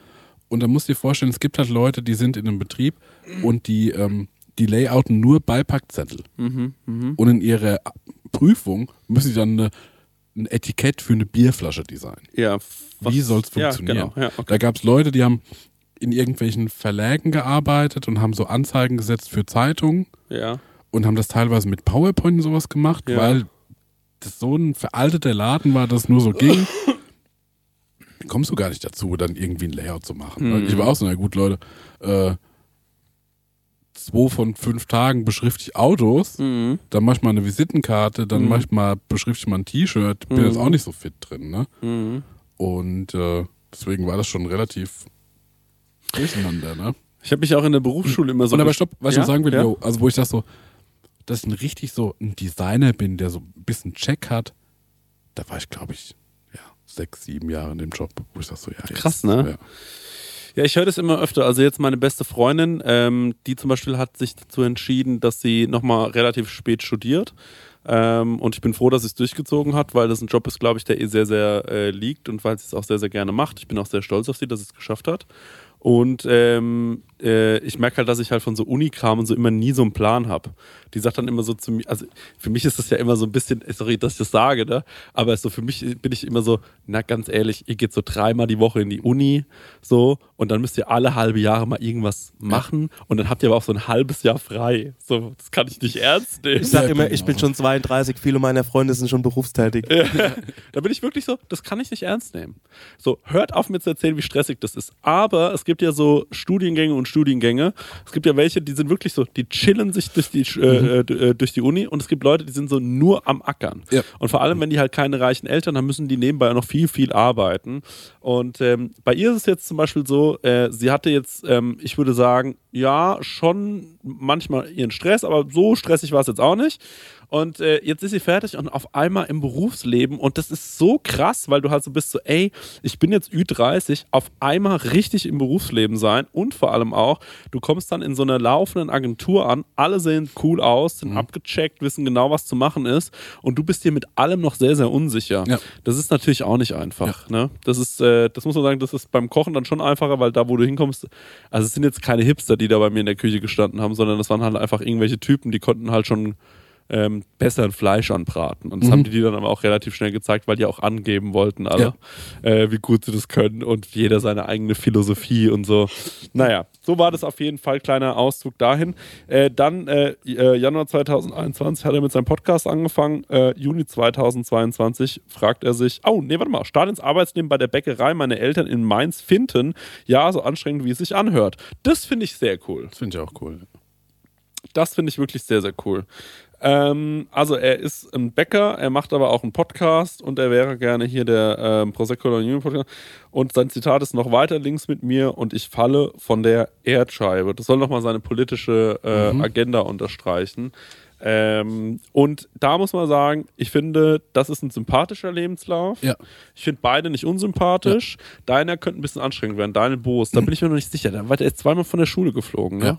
Speaker 3: Und da musst du dir vorstellen, es gibt halt Leute, die sind in einem Betrieb und die, ähm, die layouten nur Beipackzettel.
Speaker 2: Mhm,
Speaker 3: Und in ihrer Prüfung müssen sie dann eine, ein Etikett für eine Bierflasche designen.
Speaker 2: ja.
Speaker 3: Wie soll es
Speaker 2: Ja,
Speaker 3: funktionieren?
Speaker 2: genau. Ja, okay.
Speaker 3: Da gab es Leute, die haben in irgendwelchen Verlägen gearbeitet und haben so Anzeigen gesetzt für Zeitungen
Speaker 2: Ja.
Speaker 3: Und haben das teilweise mit PowerPoint und sowas gemacht,
Speaker 2: Ja.
Speaker 3: weil das so ein veralteter Laden war, dass nur so ging. Kommst du gar nicht dazu, dann irgendwie ein Layout zu machen.
Speaker 2: Mhm.
Speaker 3: Ich war auch so, na gut, Leute, äh, zwei von fünf Tagen beschrifte ich Autos,
Speaker 2: Mhm.
Speaker 3: dann mach ich mal eine Visitenkarte, dann
Speaker 2: Mhm.
Speaker 3: mach ich mal, beschrifte ich mal ein T-Shirt, bin
Speaker 2: Mhm.
Speaker 3: jetzt auch nicht so fit drin, ne?
Speaker 2: Mhm.
Speaker 3: Und äh, deswegen war das schon relativ durcheinander, ne?
Speaker 2: Ich habe mich auch in der Berufsschule immer so.
Speaker 3: Und aber stopp, was ich
Speaker 2: Ja?
Speaker 3: noch sagen will,
Speaker 2: Ja?
Speaker 3: also wo ich das so, dass ich ein richtig so ein Designer bin, der so ein bisschen Check hat, da war ich, glaube ich, ja, sechs, sieben Jahre in dem Job, wo ich das so, ja. Jetzt,
Speaker 2: Krass, ne?
Speaker 3: Ja.
Speaker 2: Ja, ich höre das immer öfter. Also jetzt meine beste Freundin, ähm, die zum Beispiel hat sich dazu entschieden, dass sie nochmal relativ spät studiert. Ähm, und ich bin froh, dass sie es durchgezogen hat, weil das ein Job ist, glaube ich, der ihr sehr, sehr äh, liegt und weil sie es auch sehr, sehr gerne macht. Ich bin auch sehr stolz auf sie, dass sie es geschafft hat. Und ähm, äh, ich merke halt, dass ich halt von so Unikram und so immer nie so einen Plan habe. Die sagt dann immer so zu mir, also für mich ist das ja immer so ein bisschen, sorry, dass ich das sage, ne? aber so für mich bin ich immer so, na ganz ehrlich, ihr geht so dreimal die Woche in die Uni, so, und dann müsst ihr alle halbe Jahre mal irgendwas machen und dann habt ihr aber auch so ein halbes Jahr frei. So, das kann ich nicht ernst nehmen.
Speaker 5: Ich sag
Speaker 3: Ja,
Speaker 5: immer, ich bin schon 32, viele meiner Freunde sind schon berufstätig.
Speaker 2: Da bin ich wirklich so, das kann ich nicht ernst nehmen. So, hört auf mir zu erzählen, wie stressig das ist. Aber es gibt ja so Studiengänge und Studiengänge. Es gibt ja welche, die sind wirklich so, die chillen sich durch die, äh, äh, d- äh, durch die Uni und es gibt Leute, die sind so nur am Ackern.
Speaker 3: Ja.
Speaker 2: Und vor allem, wenn die halt keine reichen Eltern haben, müssen die nebenbei auch noch viel, viel arbeiten. Und ähm, bei ihr ist es jetzt zum Beispiel so, äh, sie hatte jetzt, ähm, ich würde sagen, ja, schon manchmal ihren Stress, aber so stressig war es jetzt auch nicht. Und äh, jetzt ist sie fertig und auf einmal im Berufsleben. Und das ist so krass, weil du halt so bist, so, ey, ich bin jetzt Ü30, auf einmal richtig im Berufsleben sein. Und vor allem auch, du kommst dann in so einer laufenden Agentur an, alle sehen cool aus, sind abgecheckt, wissen genau, was zu machen ist. Und du bist dir mit allem noch sehr, sehr unsicher.
Speaker 3: Ja.
Speaker 2: Das ist natürlich auch nicht einfach. Ne? Das ist, äh, das muss man sagen, das ist beim Kochen dann schon einfacher, weil da, wo du hinkommst, also es sind jetzt keine Hipster, die da bei mir in der Küche gestanden haben, sondern das waren halt einfach irgendwelche Typen, die konnten halt schon ähm, besser ein Fleisch anbraten. Und das haben die dann aber auch relativ schnell gezeigt, weil die auch angeben wollten alle, äh, wie gut sie das können und jeder seine eigene Philosophie und so. Naja, so war das auf jeden Fall. Kleiner Ausdruck dahin. Äh, dann äh, äh, Januar 2021 hat er mit seinem Podcast angefangen. Äh, Juni 2022 fragt er sich, oh, nee, warte mal, Start ins Arbeitsleben bei der Bäckerei meine Eltern in Mainz finden. Ja, so anstrengend, wie es sich anhört. Das finde ich sehr cool.
Speaker 3: Das finde ich auch cool.
Speaker 2: Das finde ich wirklich sehr, sehr cool. Ähm, also er ist ein Bäcker, er macht aber auch einen Podcast und er wäre gerne hier der ähm, Prosecco Union Podcast. Und sein Zitat ist noch weiter links mit mir und ich falle von der Erdscheibe. Das soll nochmal seine politische äh, Agenda unterstreichen. Ähm, und da muss man sagen, ich finde, das ist ein sympathischer Lebenslauf.
Speaker 3: Ja.
Speaker 2: Ich finde beide nicht unsympathisch. Deiner könnte ein bisschen anstrengend werden. Deine Boos, da bin ich mir noch nicht sicher. Da war der jetzt zweimal von der Schule geflogen. Ne?
Speaker 3: Ja.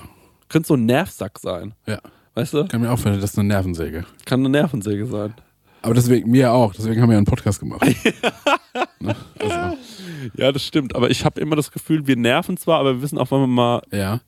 Speaker 2: Könnte so ein Nervsack sein.
Speaker 3: Ja.
Speaker 2: Weißt du?
Speaker 3: Kann mir auch vorstellen, das ist eine Nervensäge.
Speaker 2: Kann eine Nervensäge sein.
Speaker 3: Aber deswegen, mir auch, deswegen haben wir ja einen Podcast gemacht. ne? also,
Speaker 2: Ja, das stimmt. Aber ich habe immer das Gefühl, wir nerven zwar, aber wir wissen auch, wann wir mal.
Speaker 3: ja.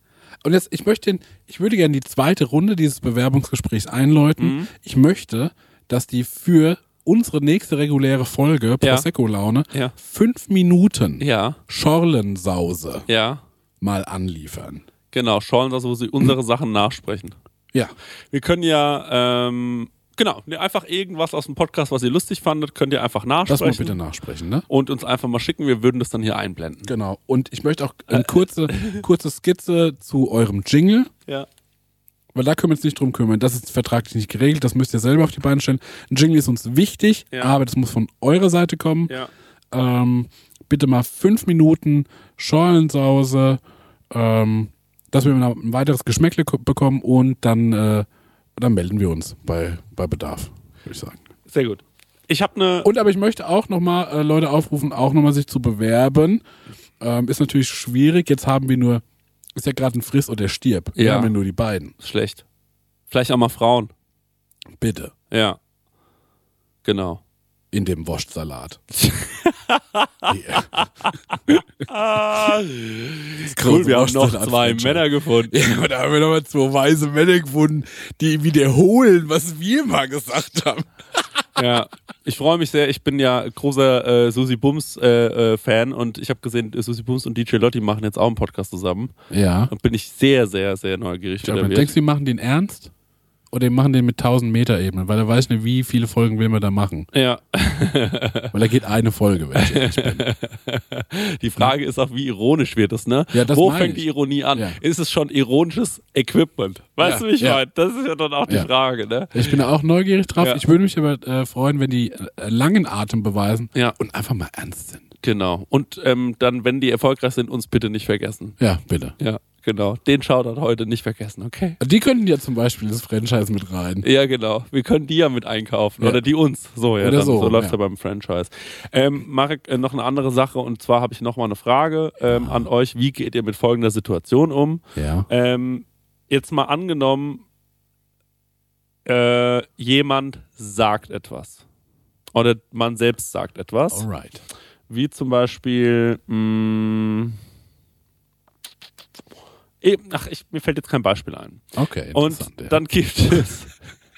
Speaker 3: Und jetzt, ich möchte, den, ich würde gerne die zweite Runde dieses Bewerbungsgesprächs einläuten.
Speaker 2: Mhm.
Speaker 3: Ich möchte, dass die für unsere nächste reguläre Folge. Prosecco-Laune,
Speaker 2: Ja.
Speaker 3: fünf Minuten
Speaker 2: Ja,
Speaker 3: Schorlensause
Speaker 2: ja.
Speaker 3: mal anliefern.
Speaker 2: Genau, Schollen, also wo sie unsere Sachen nachsprechen.
Speaker 3: Ja.
Speaker 2: Wir können ja, ähm, genau, einfach irgendwas aus dem Podcast, was ihr lustig fandet, könnt ihr einfach
Speaker 3: Das mal
Speaker 2: nachsprechen.
Speaker 3: bitte nachsprechen, ne?
Speaker 2: Und uns einfach mal schicken. Wir würden das dann hier einblenden.
Speaker 3: Genau. Und ich möchte auch eine kurze, kurze Skizze zu eurem Jingle.
Speaker 2: Ja.
Speaker 3: Weil da können wir uns nicht drum kümmern. Das ist vertraglich nicht geregelt. Das müsst ihr selber auf die Beine stellen. Ein Jingle ist uns wichtig,
Speaker 2: Ja.
Speaker 3: aber das muss von eurer Seite kommen.
Speaker 2: Ja.
Speaker 3: Ähm, bitte mal fünf Minuten Schorlensause, ähm, dass wir noch ein weiteres Geschmäckle ko- bekommen und dann, äh, dann melden wir uns bei, bei Bedarf, würde ich sagen.
Speaker 2: Sehr gut. Ich habe eine.
Speaker 3: Und aber ich möchte auch nochmal äh, Leute aufrufen, auch nochmal sich zu bewerben. Ähm, ist natürlich schwierig. Jetzt haben wir nur, ist ja gerade ein Friss oder Stirb. Wir
Speaker 2: Ja.
Speaker 3: haben ja nur die beiden.
Speaker 2: Schlecht. Vielleicht auch mal Frauen.
Speaker 3: Bitte.
Speaker 2: Ja. Genau.
Speaker 3: In dem Wurstsalat.
Speaker 2: Cool, wir haben noch zwei. Männer gefunden.
Speaker 3: Ja, da haben wir nochmal zwei weise Männer gefunden, die wiederholen, was wir mal gesagt haben.
Speaker 2: Ja, ich freue mich sehr. Ich bin ja großer äh, Susi Bums äh, äh, Fan und ich habe gesehen, Susi Bums und DJ Lotti machen jetzt auch einen Podcast zusammen.
Speaker 3: Ja.
Speaker 2: Und bin ich sehr, sehr, sehr neugierig.
Speaker 3: aber
Speaker 2: wird.
Speaker 3: denkst du, die machen den ernst? Oder die machen den mit 1000 Meter Ebenen? Weil er weiß nicht, wie viele Folgen will man da machen.
Speaker 2: Ja,
Speaker 3: Weil da geht eine Folge, wenn ich ehrlich bin.
Speaker 2: die Frage ist auch, wie ironisch wird es, ne?
Speaker 3: Ja, das
Speaker 2: Wo fängt
Speaker 3: ich.
Speaker 2: die Ironie an?
Speaker 3: Ja.
Speaker 2: Ist es schon ironisches Equipment? Weißt
Speaker 3: Ja,
Speaker 2: du, wie ich
Speaker 3: ja.
Speaker 2: meine? Das ist ja dann auch die. Frage, ne?
Speaker 3: Ich bin auch neugierig drauf. Ich würde mich aber äh, freuen, wenn die äh, langen Atem beweisen
Speaker 2: Ja.
Speaker 3: und einfach mal ernst sind.
Speaker 2: Genau. Und ähm, dann, wenn die erfolgreich sind, uns bitte nicht vergessen.
Speaker 3: Ja, bitte.
Speaker 2: Ja, genau. Den Shoutout heute nicht vergessen, okay?
Speaker 3: Die könnten ja zum Beispiel das Franchise mit rein.
Speaker 2: Ja, genau. Wir können die ja mit einkaufen.
Speaker 3: Ja.
Speaker 2: Oder die uns. So, ja.
Speaker 3: Oder
Speaker 2: dann, so,
Speaker 3: so,
Speaker 2: läuft's ja.
Speaker 3: ja.
Speaker 2: beim Franchise. Ähm, Marek, äh, noch eine andere Sache. Und zwar habe ich noch mal eine Frage ähm, an euch. Wie geht ihr mit folgender Situation um?
Speaker 3: Ja.
Speaker 2: Ähm, jetzt mal angenommen, äh, jemand sagt etwas. Oder man selbst sagt etwas.
Speaker 3: Alright.
Speaker 2: Wie zum Beispiel, mh, eh, ach, ich, mir fällt jetzt kein Beispiel ein.
Speaker 3: Okay.
Speaker 2: Und
Speaker 3: interessant, ja.
Speaker 2: dann gibt es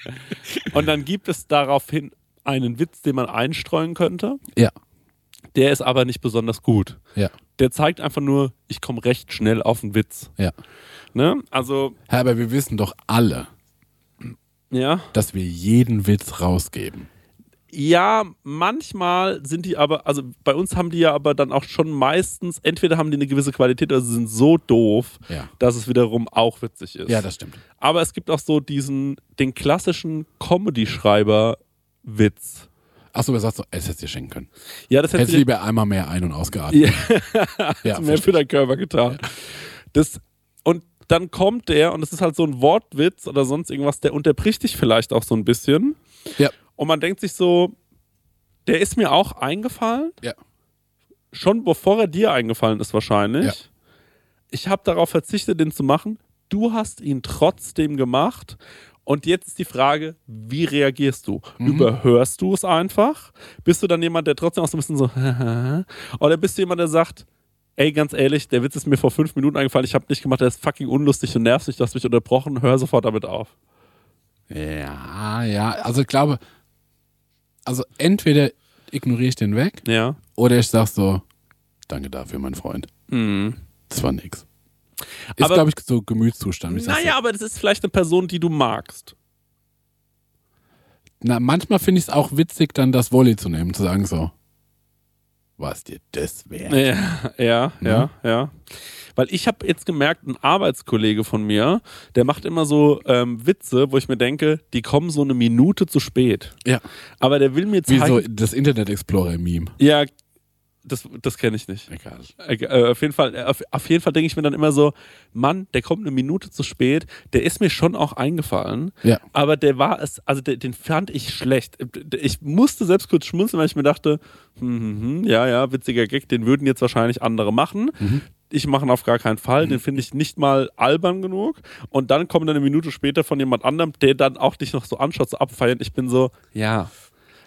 Speaker 2: und dann gibt es daraufhin einen Witz, den man einstreuen könnte.
Speaker 3: Ja.
Speaker 2: Der ist aber nicht besonders gut.
Speaker 3: Ja.
Speaker 2: Der zeigt einfach nur, ich komme recht schnell auf den Witz.
Speaker 3: Ja.
Speaker 2: Ne? Also,
Speaker 3: Ja, aber wir wissen doch alle,
Speaker 2: ja.
Speaker 3: dass wir jeden Witz rausgeben.
Speaker 2: Ja, manchmal sind die aber, also bei uns haben die ja aber dann auch schon meistens, entweder haben die eine gewisse Qualität oder sie sind so doof,
Speaker 3: Ja.
Speaker 2: dass es wiederum auch witzig ist.
Speaker 3: Ja, das stimmt.
Speaker 2: aber es gibt auch so diesen, den klassischen Comedy-Schreiber-Witz.
Speaker 3: Achso, wer sagt so, es hättest dir schenken können.
Speaker 2: Ja, das
Speaker 3: Hättest
Speaker 2: hätte
Speaker 3: lieber einmal mehr ein- und ausgeatmet.
Speaker 2: Ja.
Speaker 3: Ja,
Speaker 2: mehr für deinen Körper getan. Das, und dann kommt der, und es ist halt so ein Wortwitz oder sonst irgendwas, der unterbricht dich vielleicht auch so ein bisschen.
Speaker 3: Ja.
Speaker 2: Und man denkt sich so, der ist mir auch eingefallen.
Speaker 3: Ja.
Speaker 2: Schon bevor er dir eingefallen ist, wahrscheinlich.
Speaker 3: Ja.
Speaker 2: Ich habe darauf verzichtet, den zu machen. Du hast ihn trotzdem gemacht. Und jetzt ist die Frage, wie reagierst du?
Speaker 3: Mhm.
Speaker 2: Überhörst du es einfach? Bist du dann jemand, der trotzdem auch so ein bisschen so, oder bist du jemand, der sagt, ey, ganz ehrlich, der Witz ist mir vor fünf Minuten eingefallen, ich habe nicht gemacht, der ist fucking unlustig und nervig, du hast mich unterbrochen, hör sofort damit auf.
Speaker 3: Ja, ja. Also ich glaube, also entweder ignoriere ich den weg
Speaker 2: Ja.
Speaker 3: oder ich sag so, danke dafür, mein Freund.
Speaker 2: Mhm.
Speaker 3: Das war nix. Ist, glaube ich, so Gemütszustand.
Speaker 2: Naja, aber das ist vielleicht eine Person, die du magst.
Speaker 3: So, na, manchmal finde ich es auch witzig, dann das Volley zu nehmen, zu sagen so, was dir das wert?
Speaker 2: Ja, ja,
Speaker 3: Ne?
Speaker 2: ja, ja. Weil ich habe jetzt gemerkt, ein Arbeitskollege von mir, der macht immer so ähm, Witze, wo ich mir denke, die kommen so eine Minute zu spät.
Speaker 3: Ja.
Speaker 2: Aber der will mir
Speaker 3: Wie
Speaker 2: zeigen.
Speaker 3: so das Internet Explorer-Meme.
Speaker 2: Ja, das, das kenne ich nicht.
Speaker 3: Egal.
Speaker 2: Äh, auf jeden Fall, äh, auf, auf jeden Fall denke ich mir dann immer so, Mann, der kommt eine Minute zu spät, der ist mir schon auch eingefallen,
Speaker 3: Ja.
Speaker 2: aber der war es, also der, den fand ich schlecht. Ich musste selbst kurz schmunzeln, weil ich mir dachte, hm, hm, hm, ja, ja, witziger Gag, den würden jetzt wahrscheinlich andere machen. Ich mache ihn auf gar keinen Fall, den finde ich nicht mal albern genug. Und dann kommt dann eine Minute später von jemand anderem, der dann auch dich noch so anschaut, so abfeiern. Ich bin so, ja,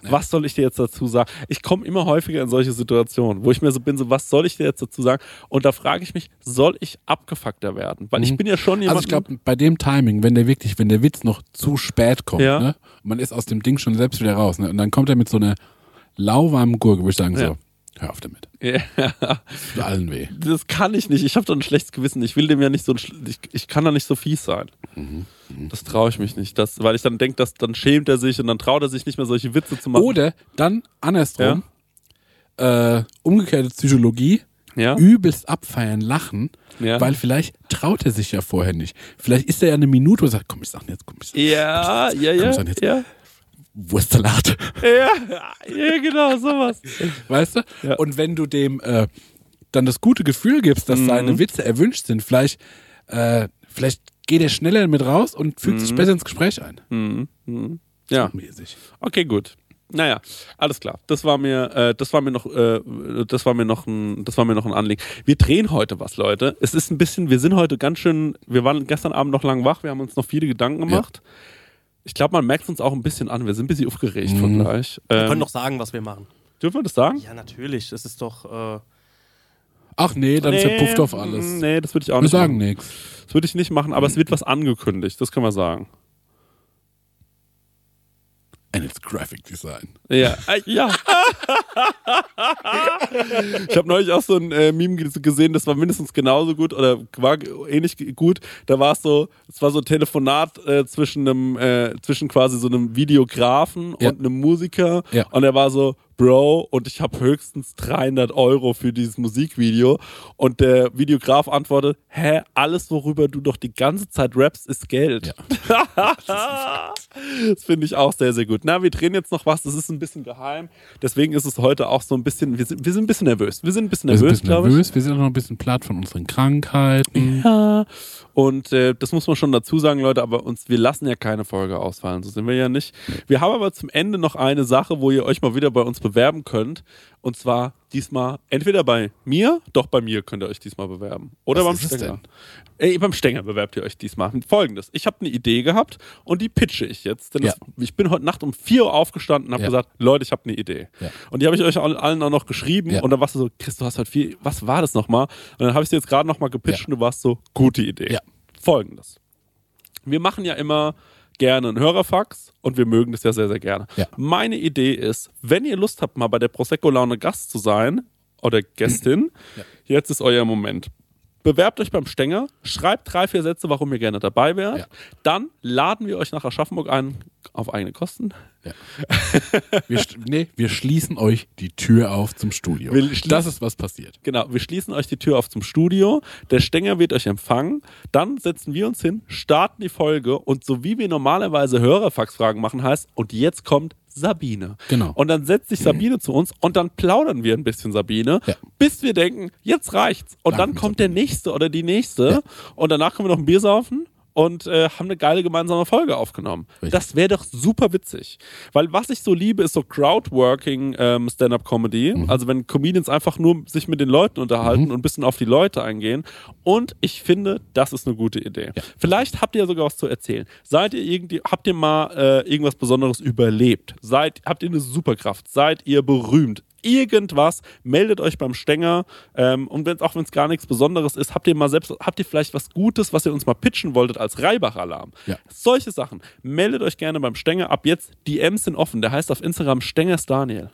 Speaker 2: was soll ich dir jetzt dazu sagen? Ich komme immer häufiger in solche Situationen, wo ich mir so bin, so, was soll ich dir jetzt dazu sagen? Und da frage ich mich, soll ich abgefuckter werden? Weil ich bin ja schon jemand.
Speaker 3: Also ich glaube, bei dem Timing, wenn der wirklich, wenn der Witz noch zu spät kommt,
Speaker 2: Ja.
Speaker 3: ne, man ist aus dem Ding schon selbst wieder raus, ne, und dann kommt er mit so einer lauwarmen Gurke, würde ich sagen
Speaker 2: Ja.
Speaker 3: so, hör auf damit.
Speaker 2: ja,
Speaker 3: Tut allen weh.
Speaker 2: das kann ich nicht. Ich habe doch ein schlechtes Gewissen. Ich will dem ja nicht so ein, ich, ich kann da nicht so fies sein. Das traue ich mich nicht. Das, weil ich dann denke, dass dann schämt er sich und dann traut er sich nicht mehr solche Witze zu machen.
Speaker 3: Oder dann andersrum, äh, umgekehrte Psychologie,
Speaker 2: ja?
Speaker 3: übelst abfeiern, lachen,
Speaker 2: Ja.
Speaker 3: weil vielleicht traut er sich ja vorher nicht. Vielleicht ist er ja eine Minute und sagt, komm, ich sag jetzt, komm, ich
Speaker 2: Ja, ja, ja.
Speaker 3: Kommst du dann jetzt?
Speaker 2: Ja,
Speaker 3: Wurstsalat.
Speaker 2: ja, ja, genau, sowas.
Speaker 3: Weißt du?
Speaker 2: Ja.
Speaker 3: Und wenn du dem äh, dann das gute Gefühl gibst,
Speaker 2: Mhm.
Speaker 3: dass seine Witze erwünscht sind, vielleicht, äh, vielleicht geht er schneller mit raus und fügt
Speaker 2: Mhm.
Speaker 3: sich besser ins Gespräch ein.
Speaker 2: Ja.
Speaker 3: Mäßig.
Speaker 2: Okay, gut. Naja, alles klar. Das war mir, äh, das war mir noch, äh, das war mir noch ein, das war mir noch ein Anliegen. Wir drehen heute was, Leute. Es ist ein bisschen, wir sind heute ganz schön, wir waren gestern Abend noch lang wach, wir haben uns noch viele Gedanken gemacht. Ich glaube, man merkt uns auch ein bisschen an. Wir sind ein bisschen aufgeregt von gleich.
Speaker 5: Wir
Speaker 2: Ähm,
Speaker 5: können doch sagen, was wir machen.
Speaker 2: dürfen wir das sagen?
Speaker 5: Ja, natürlich. Es ist doch. Äh,
Speaker 3: Ach nee, dann verpufft auf alles.
Speaker 2: Nee, das würde ich auch
Speaker 3: Wir
Speaker 2: nicht
Speaker 3: sagen
Speaker 2: machen.
Speaker 3: nichts.
Speaker 2: Das würde ich nicht machen, aber es wird was angekündigt. Das können wir sagen.
Speaker 3: And it's graphic design.
Speaker 2: Ja, äh, ja. ich habe neulich auch so ein äh, Meme ge- gesehen, das war mindestens genauso gut oder war ähnlich gut. Da war es so, es war so ein Telefonat äh, zwischen einem, äh, zwischen quasi so einem Videografen
Speaker 3: Ja.
Speaker 2: und einem Musiker.
Speaker 3: Ja.
Speaker 2: Und er war so, Bro, und ich habe höchstens 300 Euro für dieses Musikvideo. Und der Videograf antwortet, hä, alles, worüber du doch die ganze Zeit rappst, ist Geld. das finde ich auch sehr, sehr gut. Na, wir drehen jetzt noch was, das ist ein bisschen geheim. Deswegen ist es heute auch so ein bisschen, wir sind, wir sind ein bisschen nervös. Wir sind ein bisschen
Speaker 3: Wir sind ein
Speaker 2: nervös,
Speaker 3: bisschen
Speaker 2: glaube ich.
Speaker 3: Wir sind auch noch ein bisschen platt von unseren Krankheiten.
Speaker 2: Ja. Und äh, das muss man schon dazu sagen, Leute, aber uns, wir lassen ja keine Folge ausfallen, so sind wir ja nicht. Wir haben aber zum Ende noch eine Sache, wo ihr euch mal wieder bei uns bewerben könnt. Und zwar diesmal entweder bei mir, doch bei mir könnt ihr euch diesmal bewerben. Oder
Speaker 3: Was
Speaker 2: beim Stenger. Ey, beim Stenger bewerbt ihr euch diesmal. Folgendes. Ich habe eine Idee gehabt und die pitche ich jetzt. Denn
Speaker 3: Ja.
Speaker 2: das, ich bin heute Nacht um 4 Uhr aufgestanden und habe
Speaker 3: Ja.
Speaker 2: gesagt, Leute, ich habe eine Idee.
Speaker 3: Ja.
Speaker 2: Und die habe ich euch allen auch noch geschrieben. Und dann warst du so, Chris, du hast heute viel, was war das nochmal? Und dann habe ich dir jetzt gerade nochmal gepitcht und du warst so, gute Idee. Folgendes. Wir machen ja immer gerne einen Hörerfax und wir mögen das ja sehr, sehr gerne.
Speaker 3: Ja.
Speaker 2: Meine Idee ist, wenn ihr Lust habt, mal bei der Prosecco-Laune Gast zu sein oder Gästin, jetzt ist euer Moment. Bewerbt euch beim Stenger, schreibt drei, vier Sätze, warum ihr gerne dabei wärt.
Speaker 3: Ja.
Speaker 2: Dann laden wir euch nach Aschaffenburg ein, auf eigene Kosten.
Speaker 3: Wir, sch- nee, wir schließen euch die Tür auf zum Studio.
Speaker 2: Wir
Speaker 3: das ist, was passiert.
Speaker 2: Genau, wir schließen euch die Tür auf zum Studio. Der Stenger wird euch empfangen. Dann setzen wir uns hin, starten die Folge und so wie wir normalerweise Hörerfaxfragen machen, heißt, und jetzt kommt Sabine.
Speaker 3: Genau.
Speaker 2: Und dann setzt sich Sabine zu uns und dann plaudern wir ein bisschen Sabine,
Speaker 3: Ja.
Speaker 2: bis wir denken, jetzt reicht's. Und
Speaker 3: Danke,
Speaker 2: dann kommt der nächste oder die nächste und danach können wir noch ein Bier saufen. Und äh, haben eine geile gemeinsame Folge aufgenommen.
Speaker 3: Richtig.
Speaker 2: Das wäre doch super witzig. Weil was ich so liebe, ist so Crowdworking ähm, Stand-Up-Comedy.
Speaker 3: Mhm.
Speaker 2: Also wenn Comedians einfach nur sich mit den Leuten unterhalten und ein bisschen auf die Leute eingehen. Und ich finde, das ist eine gute Idee. Vielleicht habt ihr ja sogar was zu erzählen. Seid ihr irgendwie, habt ihr mal äh, irgendwas Besonderes überlebt? Seid, habt ihr eine Superkraft? Seid ihr berühmt? Irgendwas, meldet euch beim Stenger. Ähm, und wenn auch wenn es gar nichts Besonderes ist, habt ihr mal selbst, habt ihr vielleicht was Gutes, was ihr uns mal pitchen wolltet als Reibach-Alarm?
Speaker 3: Ja.
Speaker 2: Solche Sachen. Meldet euch gerne beim Stenger. Ab jetzt, DMs sind offen. Der heißt auf Instagram Stengers Daniel.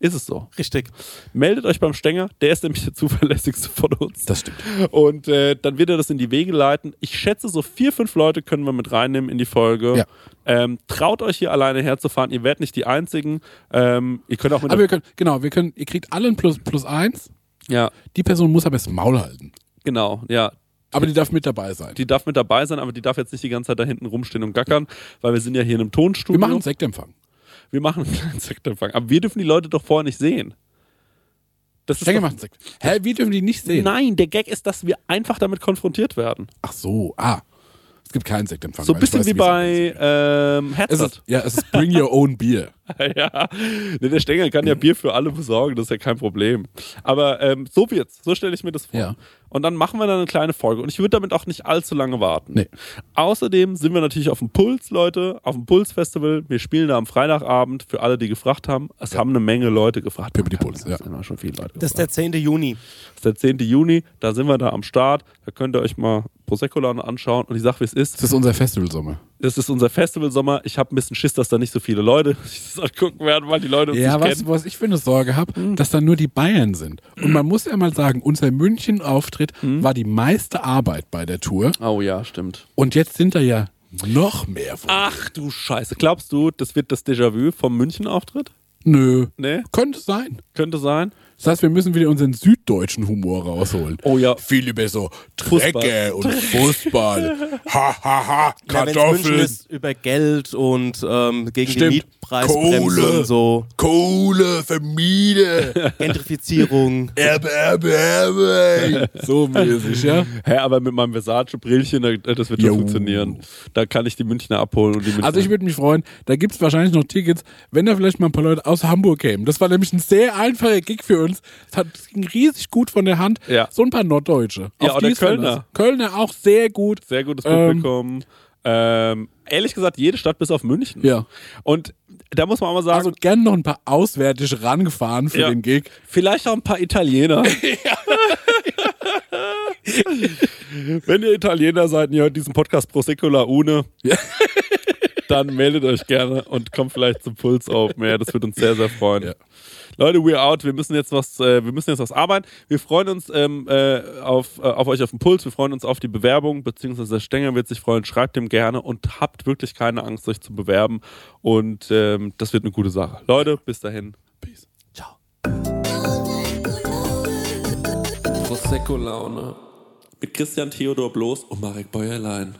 Speaker 2: Ist es so?
Speaker 5: Richtig.
Speaker 2: Meldet euch beim Stenger. Der ist nämlich der zuverlässigste von uns.
Speaker 3: Das stimmt.
Speaker 2: Und äh, dann wird er das in die Wege leiten. Ich schätze, so vier, fünf Leute können wir mit reinnehmen in die Folge.
Speaker 3: Ja.
Speaker 2: Ähm, traut euch hier alleine herzufahren. Ihr werdet nicht die Einzigen. Ähm, ihr könnt auch mit
Speaker 3: Aber wir können, genau, wir können, ihr kriegt alle ein plus, plus eins.
Speaker 2: Ja,
Speaker 3: Die Person muss aber das Maul halten.
Speaker 2: genau. Ja,
Speaker 3: Aber die darf mit dabei sein.
Speaker 2: die darf mit dabei sein, aber die darf jetzt nicht die ganze Zeit da hinten rumstehen und gackern, weil wir sind ja hier in einem Tonstudio.
Speaker 3: wir machen Sektempfang.
Speaker 2: Wir machen einen kleinen Sektempfang. Aber wir dürfen die Leute doch vorher nicht sehen. Das ist doch,
Speaker 3: Sekt. Hä, wie dürfen die nicht sehen?
Speaker 2: Nein, der Gag ist, dass wir einfach damit konfrontiert werden.
Speaker 3: Ach so, ah. Es gibt keinen Sektempfang.
Speaker 2: So ein
Speaker 3: ich
Speaker 2: bisschen
Speaker 3: weiß,
Speaker 2: wie
Speaker 3: es
Speaker 2: bei ähm.
Speaker 3: Es
Speaker 2: Headset.
Speaker 3: ist, ja, es ist Bring Your Own Beer.
Speaker 2: ja, nee, der Stenger kann ja Bier für alle besorgen, das ist ja kein Problem. Aber ähm, so wird's, so stelle ich mir das vor.
Speaker 3: Ja.
Speaker 2: Und dann machen wir dann eine kleine Folge. Und ich würde damit auch nicht allzu lange warten.
Speaker 3: Nee.
Speaker 2: Außerdem sind wir natürlich auf dem Puls, Leute, auf dem Puls-Festival. Wir spielen da am Freitagabend für alle, die gefragt haben. Es haben eine Menge Leute gefragt.
Speaker 3: Pippi die Puls, ja.
Speaker 2: haben schon viele Leute
Speaker 5: Das ist der 10. Juni.
Speaker 2: Das ist der 10. Juni, da sind wir da am Start. Da könnt ihr euch mal Prosecco-Laune anschauen. Und ich sag, wie es ist.
Speaker 3: Das ist unser Festivalsommer.
Speaker 2: Das ist unser Festivalsommer. Ich habe ein bisschen Schiss, dass da nicht so viele Leute sich das angucken werden, weil die Leute uns
Speaker 3: Ja,
Speaker 2: nicht
Speaker 3: was,
Speaker 2: kennen.
Speaker 3: was ich für eine Sorge habe,
Speaker 2: Hm.
Speaker 3: dass da nur die Bayern sind. Und man muss ja mal sagen, unser München-Auftritt
Speaker 2: Hm.
Speaker 3: war die meiste Arbeit bei der Tour.
Speaker 2: Oh ja, stimmt.
Speaker 3: Und jetzt sind da ja noch mehr von.
Speaker 2: Ach du Scheiße. Glaubst du, das wird das Déjà-vu vom München-Auftritt?
Speaker 3: Nö.
Speaker 2: Nee,
Speaker 3: Könnte sein.
Speaker 2: könnte sein.
Speaker 3: Das heißt, wir müssen wieder unseren süddeutschen Humor rausholen.
Speaker 2: Oh ja.
Speaker 3: Viel über so
Speaker 2: Fußball.
Speaker 3: Drecke und Fußball. ha, ha, ha.
Speaker 5: Ja,
Speaker 3: Kartoffeln.
Speaker 5: ist über Geld und ähm, gegen
Speaker 3: Stimmt.
Speaker 5: die Mietpreisbremse
Speaker 3: Kohle.
Speaker 5: und so.
Speaker 3: Kohle, Vermiede.
Speaker 5: Gentrifizierung.
Speaker 3: Erbe, Erbe, Erbe. So mäßig, ja?
Speaker 2: Hä, aber mit meinem Versace-Brillchen, da- das wird schon funktionieren. Da kann ich die Münchner abholen und die Münchner.
Speaker 3: Also ich würde mich freuen, da gibt es wahrscheinlich noch Tickets, wenn da vielleicht mal ein paar Leute aus Hamburg kämen. Das war nämlich ein sehr einfacher Gig für uns. Es hat es ging riesig gut von der Hand.
Speaker 2: Ja.
Speaker 3: So ein paar Norddeutsche.
Speaker 2: Ja,
Speaker 3: Auf
Speaker 2: oder. Kölner.
Speaker 3: Kölner auch sehr gut.
Speaker 2: Sehr gutes
Speaker 3: Ähm,
Speaker 2: Publikum. Ähm, ehrlich gesagt, jede Stadt bis auf München.
Speaker 3: Ja.
Speaker 2: Und da muss man auch mal sagen,
Speaker 3: Also gern noch ein paar Auswärtige rangefahren für
Speaker 2: Ja.
Speaker 3: den Gig.
Speaker 2: vielleicht auch ein paar Italiener. Wenn ihr Italiener seid und ihr hört diesen Podcast Prosecco La Une, dann meldet euch gerne und kommt vielleicht zum Puls Open Air. Das wird uns sehr, sehr freuen.
Speaker 3: Ja.
Speaker 2: Leute, we're out. Wir müssen jetzt was, äh, wir müssen jetzt was arbeiten. Wir freuen uns ähm, äh, auf, äh, auf euch auf den Puls. Wir freuen uns auf die Bewerbung, beziehungsweise der Stenger wird sich freuen. Schreibt dem gerne und habt wirklich keine Angst, euch zu bewerben. Und ähm, das wird eine gute Sache. Leute, bis dahin. Peace.
Speaker 1: Prosecco-Laune. Mit Christian Theodor Bloß und Marek Bäuerlein.